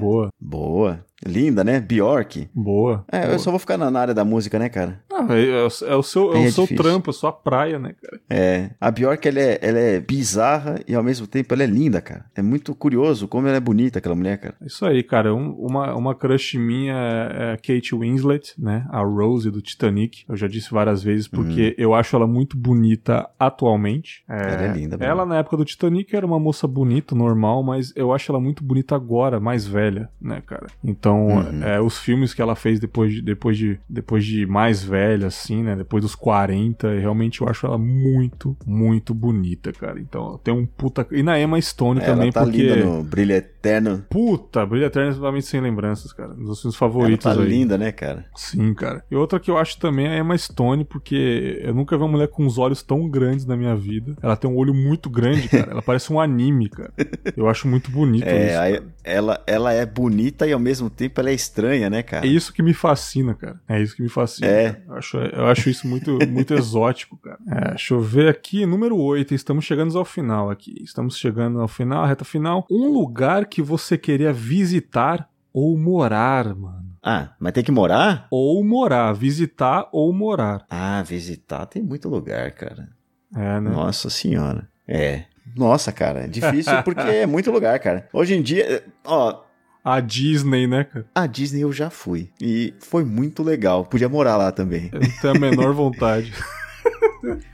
Boa, Boa. Linda, né? Bjork. boa. É, boa. eu só vou ficar na na área da música, né, cara? Ah, é, é o- é o seu, é É o seu trampo, a sua praia, né, cara? É, a Bjork, ela é, ela é bizarra e ao mesmo tempo ela é linda, cara. É muito curioso como ela é bonita, aquela mulher, cara. É isso aí, cara. Um- uma, uma crush minha é a Kate Winslet, né? A Rose do Titanic. Eu já disse várias vezes porque eu acho ela muito bonita atualmente. Ela é linda, mesmo. Ela, na época do Titanic, era uma moça bonita, normal, mas eu acho ela muito bonita agora, mais velha, né, cara? Então, Uhum. é, os filmes que ela fez depois de, depois, de, depois de mais velha, assim, né? Depois dos 40, realmente eu acho ela muito, muito bonita, cara. Então, tem um puta. E na Emma Stone ela também, tá porque. linda no Brilho Eterno. Puta, Brilha Eterna é totalmente sem lembranças, cara. Um dos filmes Ela favoritos tá aí. linda, né, cara? Sim, cara. E outra que eu acho também é a Emma Stone, porque eu nunca vi uma mulher com os olhos tão grandes na minha vida. Ela tem um olho muito grande, cara. Ela parece um anime, cara. Eu acho muito bonito É, isso. cara. ela, ela é bonita e ao mesmo tempo ela é estranha, né, cara? É isso que me fascina, cara. É isso que me fascina. É. cara. Eu, acho, eu acho isso muito, muito exótico, cara. É, deixa eu ver aqui, número 8. Estamos chegando ao final aqui. Estamos chegando ao final, reta final. Um lugar que você queria visitar ou morar, mano. Ah, mas tem que morar? Ou morar, visitar ou morar. Ah, visitar tem muito lugar, cara. É, né? Nossa senhora. É. Nossa, cara, é difícil porque é muito lugar, cara. Hoje em dia, ó, A Disney, né, cara? a Disney eu já fui e foi muito legal. Podia morar lá também. Eu não tenho a menor vontade.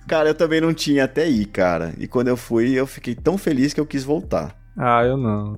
Cara, eu também não tinha até ir, cara. E quando eu fui, eu fiquei tão feliz que eu quis voltar. Ah, eu não.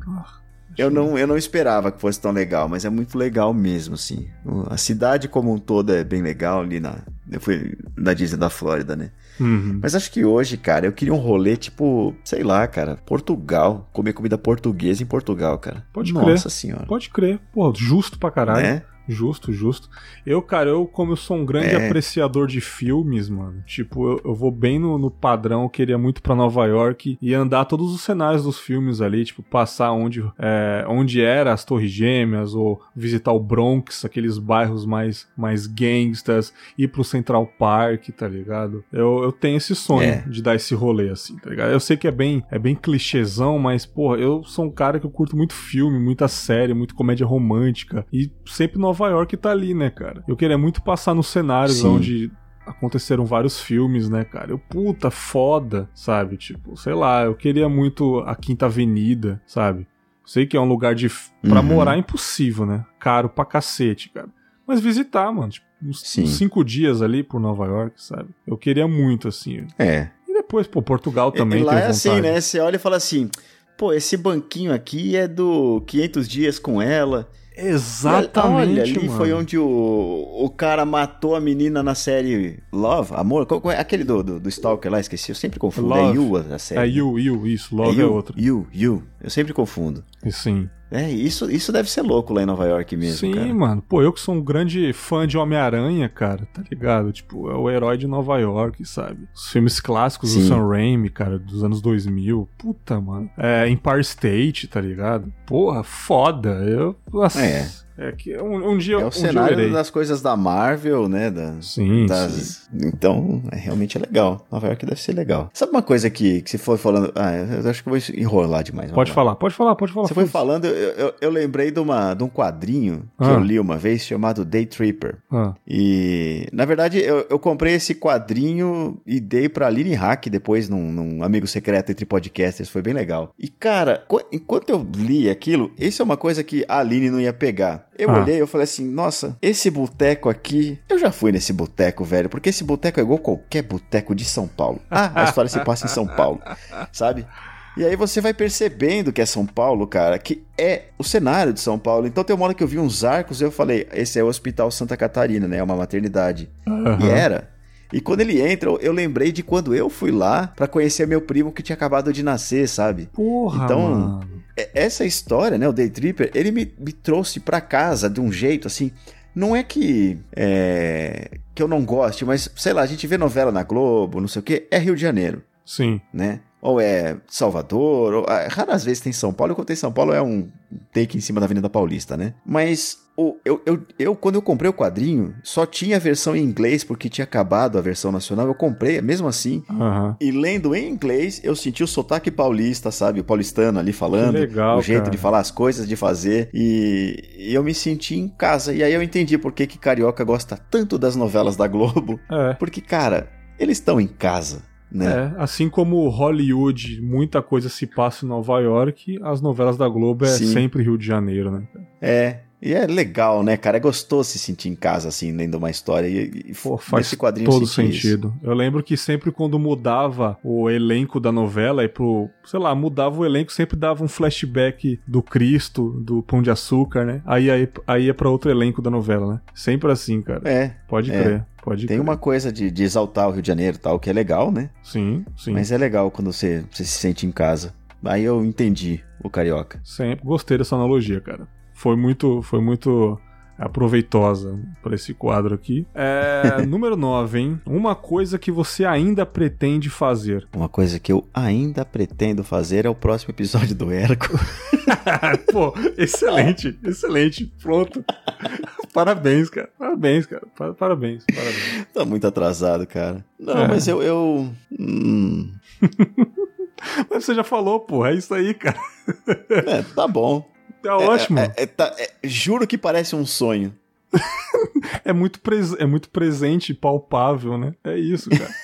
Eu não, eu não esperava que fosse tão legal, mas é muito legal mesmo, assim. A cidade como um todo é bem legal ali na. Eu fui na Disney da Flórida, né? Uhum. Mas acho que hoje, cara, eu queria um rolê tipo, sei lá, cara, Portugal. Comer comida portuguesa em Portugal, cara. Pode Nossa crer. senhora. Pode crer. Pô, justo pra caralho. Né? Justo, justo. Eu, cara, eu, como eu sou um grande É. apreciador de filmes, mano, tipo, eu, eu vou bem no, no padrão, eu queria muito pra Nova York e andar todos os cenários dos filmes ali, tipo, passar onde, é, onde era as Torres Gêmeas, ou visitar o Bronx, aqueles bairros mais, mais gangstas, ir pro Central Park, tá ligado? Eu, eu tenho esse sonho É. de dar esse rolê, assim, tá ligado? Eu sei que é bem, é bem clichêzão, mas, porra, eu sou um cara que eu curto muito filme, muita série, muito comédia romântica, e sempre Nova York tá ali, né, cara? Eu queria muito passar nos cenários Sim. onde aconteceram vários filmes, né, cara? Eu, puta, foda, sabe? Tipo, sei lá, eu queria muito a Quinta Avenida, sabe? Sei que é um lugar de. Pra uhum. morar é impossível, né? Caro pra cacete, cara. Mas visitar, mano, tipo, uns, uns cinco dias ali por Nova York, sabe? Eu queria muito, assim. É. E depois, pô, Portugal também e, lá é assim, né? Você olha e fala assim, pô, esse banquinho aqui é do 500 dias com ela. Exatamente. Olha, ali mano. foi onde o, o cara matou a menina na série Love, Amor. Qual, qual é aquele do, do, do Stalker lá? Esqueci, eu sempre confundo. É Love. É You a série. É You, You, isso. Love é, you, é outro. You, You. Eu sempre confundo. Sim. É, isso, isso deve ser louco lá em Nova York mesmo, Sim, cara. mano. Pô, eu que sou um grande fã de Homem-Aranha, cara, tá ligado? Tipo, é o herói de Nova York, sabe? Os filmes clássicos Sim. do Sam Raimi, cara, dos anos 2000. Puta, mano. É, Empire State, tá ligado? Porra, foda. Eu... Nossa, é. É que um, um dia É o um cenário das coisas da Marvel, né? Da, sim, das... sim. Então, é, realmente é legal. Nova York deve ser legal. Sabe uma coisa que, que você foi falando. Ah, eu acho que eu vou enrolar demais. Pode falar, pode falar, pode falar. Você foi falando, eu, eu, eu, lembrei de, uma, de um quadrinho que ah. eu li uma vez chamado Day Tripper. Ah. E, na verdade, eu, eu comprei esse quadrinho e dei pra Aline Hack depois num, num amigo secreto entre podcasters. Foi bem legal. E, cara, enquanto eu li aquilo, isso é uma coisa que a Aline não ia pegar. Eu ah. olhei e falei assim, nossa, esse boteco aqui, eu já fui nesse boteco, velho, porque esse boteco é igual qualquer boteco de São Paulo. Ah, a história se passa em São Paulo, sabe? E aí você vai percebendo que é São Paulo, cara, que é o cenário de São Paulo. Então tem uma hora que eu vi uns arcos e eu falei, esse é o Hospital Santa Catarina, né? É uma maternidade. Uhum. E era. E quando ele entra, eu lembrei de quando eu fui lá para conhecer meu primo que tinha acabado de nascer, sabe? Porra, então, mano. É, essa história, né, o Day Tripper, ele me, me trouxe para casa de um jeito assim. Não é que é, que eu não goste, mas sei lá, a gente vê novela na Globo, não sei o que, é Rio de Janeiro. Sim. Né? Ou é Salvador, ou, é, raras vezes tem São Paulo. Eu contei São Paulo é um take em cima da Avenida Paulista, né? Mas o, eu, eu, eu, quando eu comprei o quadrinho, só tinha a versão em inglês, porque tinha acabado a versão nacional. Eu comprei, mesmo assim. Uhum. E lendo em inglês, eu senti o sotaque paulista, sabe? O paulistano ali falando. Legal, o jeito cara. de falar as coisas, de fazer. E, e, eu me senti em casa. E aí eu entendi por que, que Carioca gosta tanto das novelas da Globo. É. Porque, cara, eles estão em casa. Né? É, assim como Hollywood, muita coisa se passa em Nova York, as novelas da Globo é Sim. sempre Rio de Janeiro, né? É, e é legal, né, cara? É gostoso se sentir em casa, assim, lendo uma história. E, e Pô, faz todo sentido. Isso. Eu lembro que sempre quando mudava o elenco da novela e pro, sei lá, mudava o elenco, sempre dava um flashback do Cristo, do Pão de Açúcar, né? Aí, aí, aí ia pra outro elenco da novela, né? Sempre assim, cara. É. Pode é. crer. Pode Tem crer. uma coisa de, de, exaltar o Rio de Janeiro tal, que é legal, né? Sim, sim. Mas é legal quando você, você se sente em casa. Aí eu entendi o carioca. Sempre gostei dessa analogia, cara. Foi muito, foi muito aproveitosa para esse quadro aqui. É, número 9, hein? Uma coisa que você ainda pretende fazer. Uma coisa que eu ainda pretendo fazer é o próximo episódio do Erco. Pô, excelente, excelente. Pronto. Parabéns, cara. Parabéns, cara. Parabéns, parabéns. Tá muito atrasado, cara. Não, é. mas eu. eu... Hum... mas você já falou, pô. É isso aí, cara. É, tá bom. Tá ótimo. É, é, tá, juro que parece um sonho. é, muito pres é muito presente, palpável, né? É isso, cara.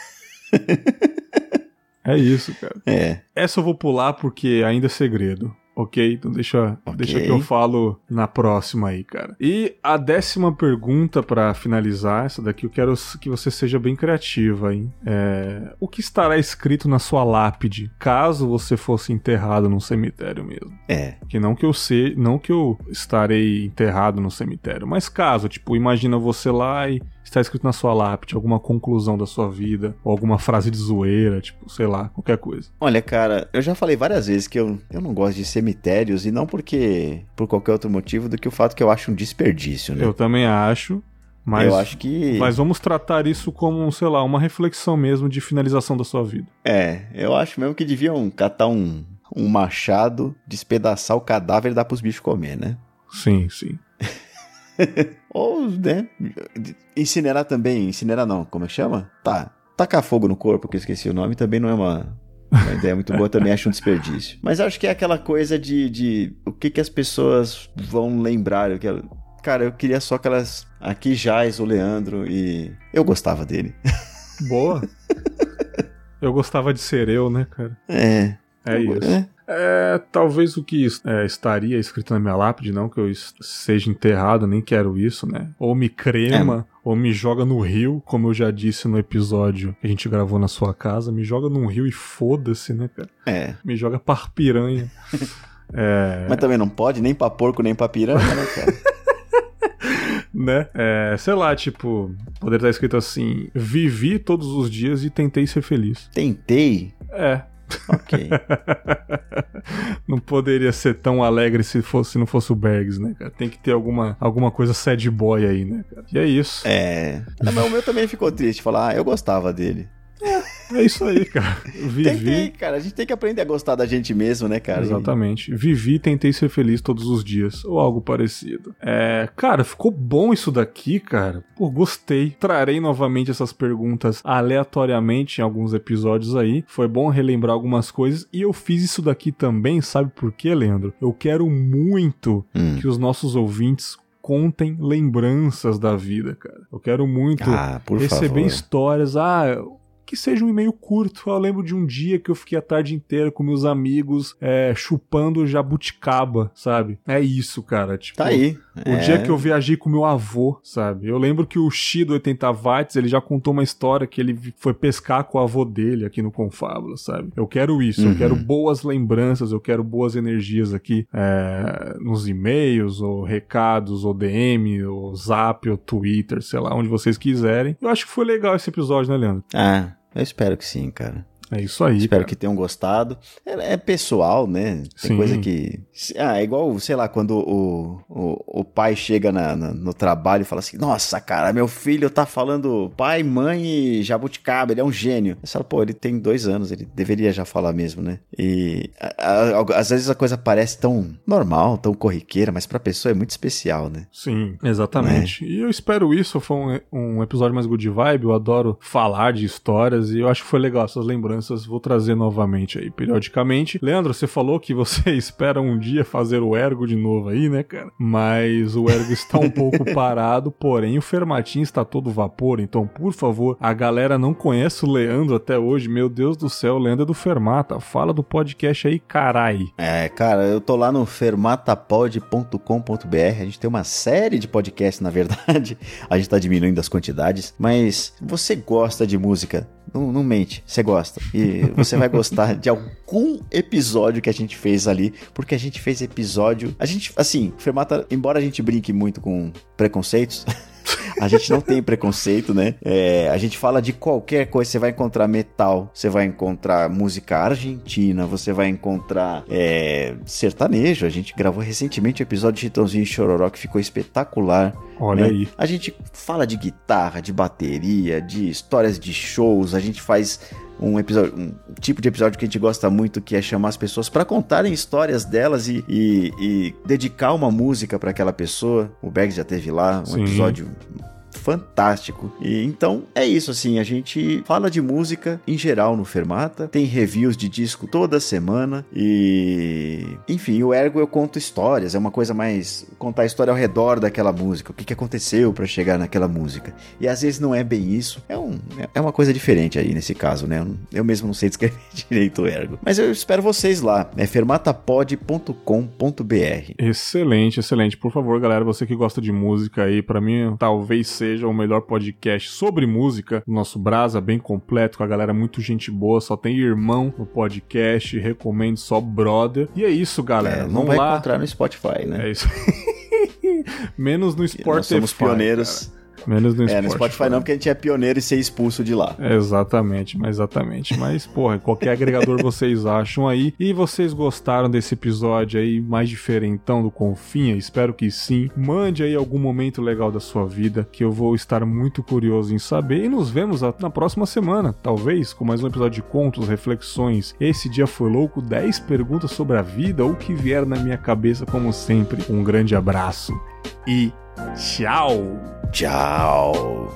é isso, cara. É. Essa eu vou pular porque ainda é segredo. Ok? Então deixa, okay. deixa que eu falo na próxima aí, cara. E a décima pergunta para finalizar, essa daqui eu quero que você seja bem criativa, hein? É, o que estará escrito na sua lápide caso você fosse enterrado num cemitério mesmo? É. Que não que eu sei, não que eu estarei enterrado no cemitério, mas caso, tipo, imagina você lá e está escrito na sua lápide alguma conclusão da sua vida, ou alguma frase de zoeira, tipo, sei lá, qualquer coisa. Olha, cara, eu já falei várias vezes que eu, eu não gosto de cemitérios, e não porque por qualquer outro motivo do que o fato que eu acho um desperdício, né? Eu também acho. Mas, eu acho que. Mas vamos tratar isso como, sei lá, uma reflexão mesmo de finalização da sua vida. É, eu acho mesmo que deviam catar um, um machado, despedaçar o cadáver e dar pros bichos comer, né? Sim, sim. Ou, né? Incinerar também. Incinerar não, como é que chama? Tá. Tacar fogo no corpo, que eu esqueci o nome, também não é uma, uma ideia muito boa, também acho um desperdício. Mas acho que é aquela coisa de, de o que, que as pessoas vão lembrar. Eu quero, cara, eu queria só aquelas. Aqui jaz o Leandro e eu gostava dele. Boa. eu gostava de ser eu, né, cara? É. É isso. É. É, talvez o que é, estaria escrito na minha lápide, não que eu seja enterrado, nem quero isso, né? Ou me crema, é. ou me joga no rio, como eu já disse no episódio que a gente gravou na sua casa, me joga num rio e foda-se, né, cara? É. Me joga par piranha. é... Mas também não pode, nem pra porco, nem pra piranha, né, cara? né? É, sei lá, tipo, poderia estar escrito assim: vivi todos os dias e tentei ser feliz. Tentei? É. Ok. não poderia ser tão alegre se, fosse, se não fosse o Bergs, né, cara? Tem que ter alguma, alguma coisa sad boy aí, né, cara? E é isso. É. Mas o meu também ficou triste, falar, ah, eu gostava dele. É isso aí, cara. Vivi. Tentei, cara. A gente tem que aprender a gostar da gente mesmo, né, cara? Exatamente. Vivi e tentei ser feliz todos os dias. Ou algo parecido. É, cara, ficou bom isso daqui, cara. Pô, gostei. Trarei novamente essas perguntas aleatoriamente em alguns episódios aí. Foi bom relembrar algumas coisas. E eu fiz isso daqui também, sabe por quê, Leandro? Eu quero muito hum. que os nossos ouvintes contem lembranças da vida, cara. Eu quero muito ah, receber favor. histórias. Ah, que seja um e-mail curto. Eu lembro de um dia que eu fiquei a tarde inteira com meus amigos é, chupando jabuticaba, sabe? É isso, cara. Tipo, tá aí. O é... dia que eu viajei com meu avô, sabe? Eu lembro que o Xi do 80 watts, ele já contou uma história que ele foi pescar com o avô dele aqui no Confábula, sabe? Eu quero isso, uhum. eu quero boas lembranças, eu quero boas energias aqui é, nos e-mails, ou recados, ou DM, ou Zap, ou Twitter, sei lá, onde vocês quiserem. Eu acho que foi legal esse episódio, né, Leandro? Ah, eu espero que sim, cara. É isso aí. Espero cara. que tenham gostado. É, é, pessoal, né? Tem Sim. coisa que. Ah, é igual, sei lá, quando o, o, o pai chega na, na, no trabalho e fala assim: Nossa, cara, meu filho tá falando pai, mãe e jabuticaba, ele é um gênio. Você fala, pô, ele tem dois anos, ele deveria já falar mesmo, né? E a, a, às vezes a coisa parece tão normal, tão corriqueira, mas pra pessoa é muito especial, né? Sim, exatamente. Né? E eu espero isso. Foi um, um episódio mais good vibe. Eu adoro falar de histórias e eu acho que foi legal essas lembranças lembranças, vou trazer novamente aí, periodicamente. Leandro, você falou que você espera um dia fazer o Ergo de novo aí, né, cara? Mas o Ergo está um pouco parado, porém o Fermatin está todo vapor, então, por favor, a galera não conhece o Leandro até hoje, meu Deus do céu, o Leandro é do Fermata, fala do podcast aí, carai. É, cara, eu tô lá no fermatapod.com.br, a gente tem uma série de podcasts, na verdade, a gente tá diminuindo as quantidades, mas você gosta de música, não, não mente, você gosta. E você vai gostar de algum episódio que a gente fez ali, porque a gente fez episódio. A gente, assim, Fermata, embora a gente brinque muito com preconceitos. A gente não tem preconceito, né? É, a gente fala de qualquer coisa. Você vai encontrar metal, você vai encontrar música argentina, você vai encontrar é, sertanejo. A gente gravou recentemente o um episódio de Chitãozinho e Chororó que ficou espetacular. Olha né? aí. A gente fala de guitarra, de bateria, de histórias de shows. A gente faz um episódio, um tipo de episódio que a gente gosta muito, que é chamar as pessoas para contarem histórias delas e, e, e dedicar uma música para aquela pessoa. O Berg já teve lá um Sim. episódio fantástico. E então é isso assim, a gente fala de música em geral no Fermata, tem reviews de disco toda semana e enfim, o Ergo eu conto histórias, é uma coisa mais contar a história ao redor daquela música, o que, que aconteceu para chegar naquela música. E às vezes não é bem isso, é, um, é uma coisa diferente aí nesse caso, né? Eu mesmo não sei descrever direito o Ergo. Mas eu espero vocês lá, é fermatapod.com.br. Excelente, excelente. Por favor, galera, você que gosta de música aí, para mim talvez seja seja o melhor podcast sobre música. Nosso Brasa bem completo, com a galera muito gente boa, só tem irmão no podcast, recomendo só brother. E é isso, galera. É, não Vamos vai lá. encontrar no Spotify, né? É isso. Menos no Spotify. Nós somos pioneiros. Cara. Menos no Spotify. É, no Spotify não, porque a gente é pioneiro e ser expulso de lá. exatamente, mas exatamente. Mas, porra, qualquer agregador vocês acham aí. E vocês gostaram desse episódio aí mais diferentão do Confinha? Espero que sim. Mande aí algum momento legal da sua vida, que eu vou estar muito curioso em saber. E nos vemos na próxima semana, talvez, com mais um episódio de contos, reflexões. Esse dia foi louco, 10 perguntas sobre a vida ou o que vier na minha cabeça, como sempre. Um grande abraço e tchau! Tchau.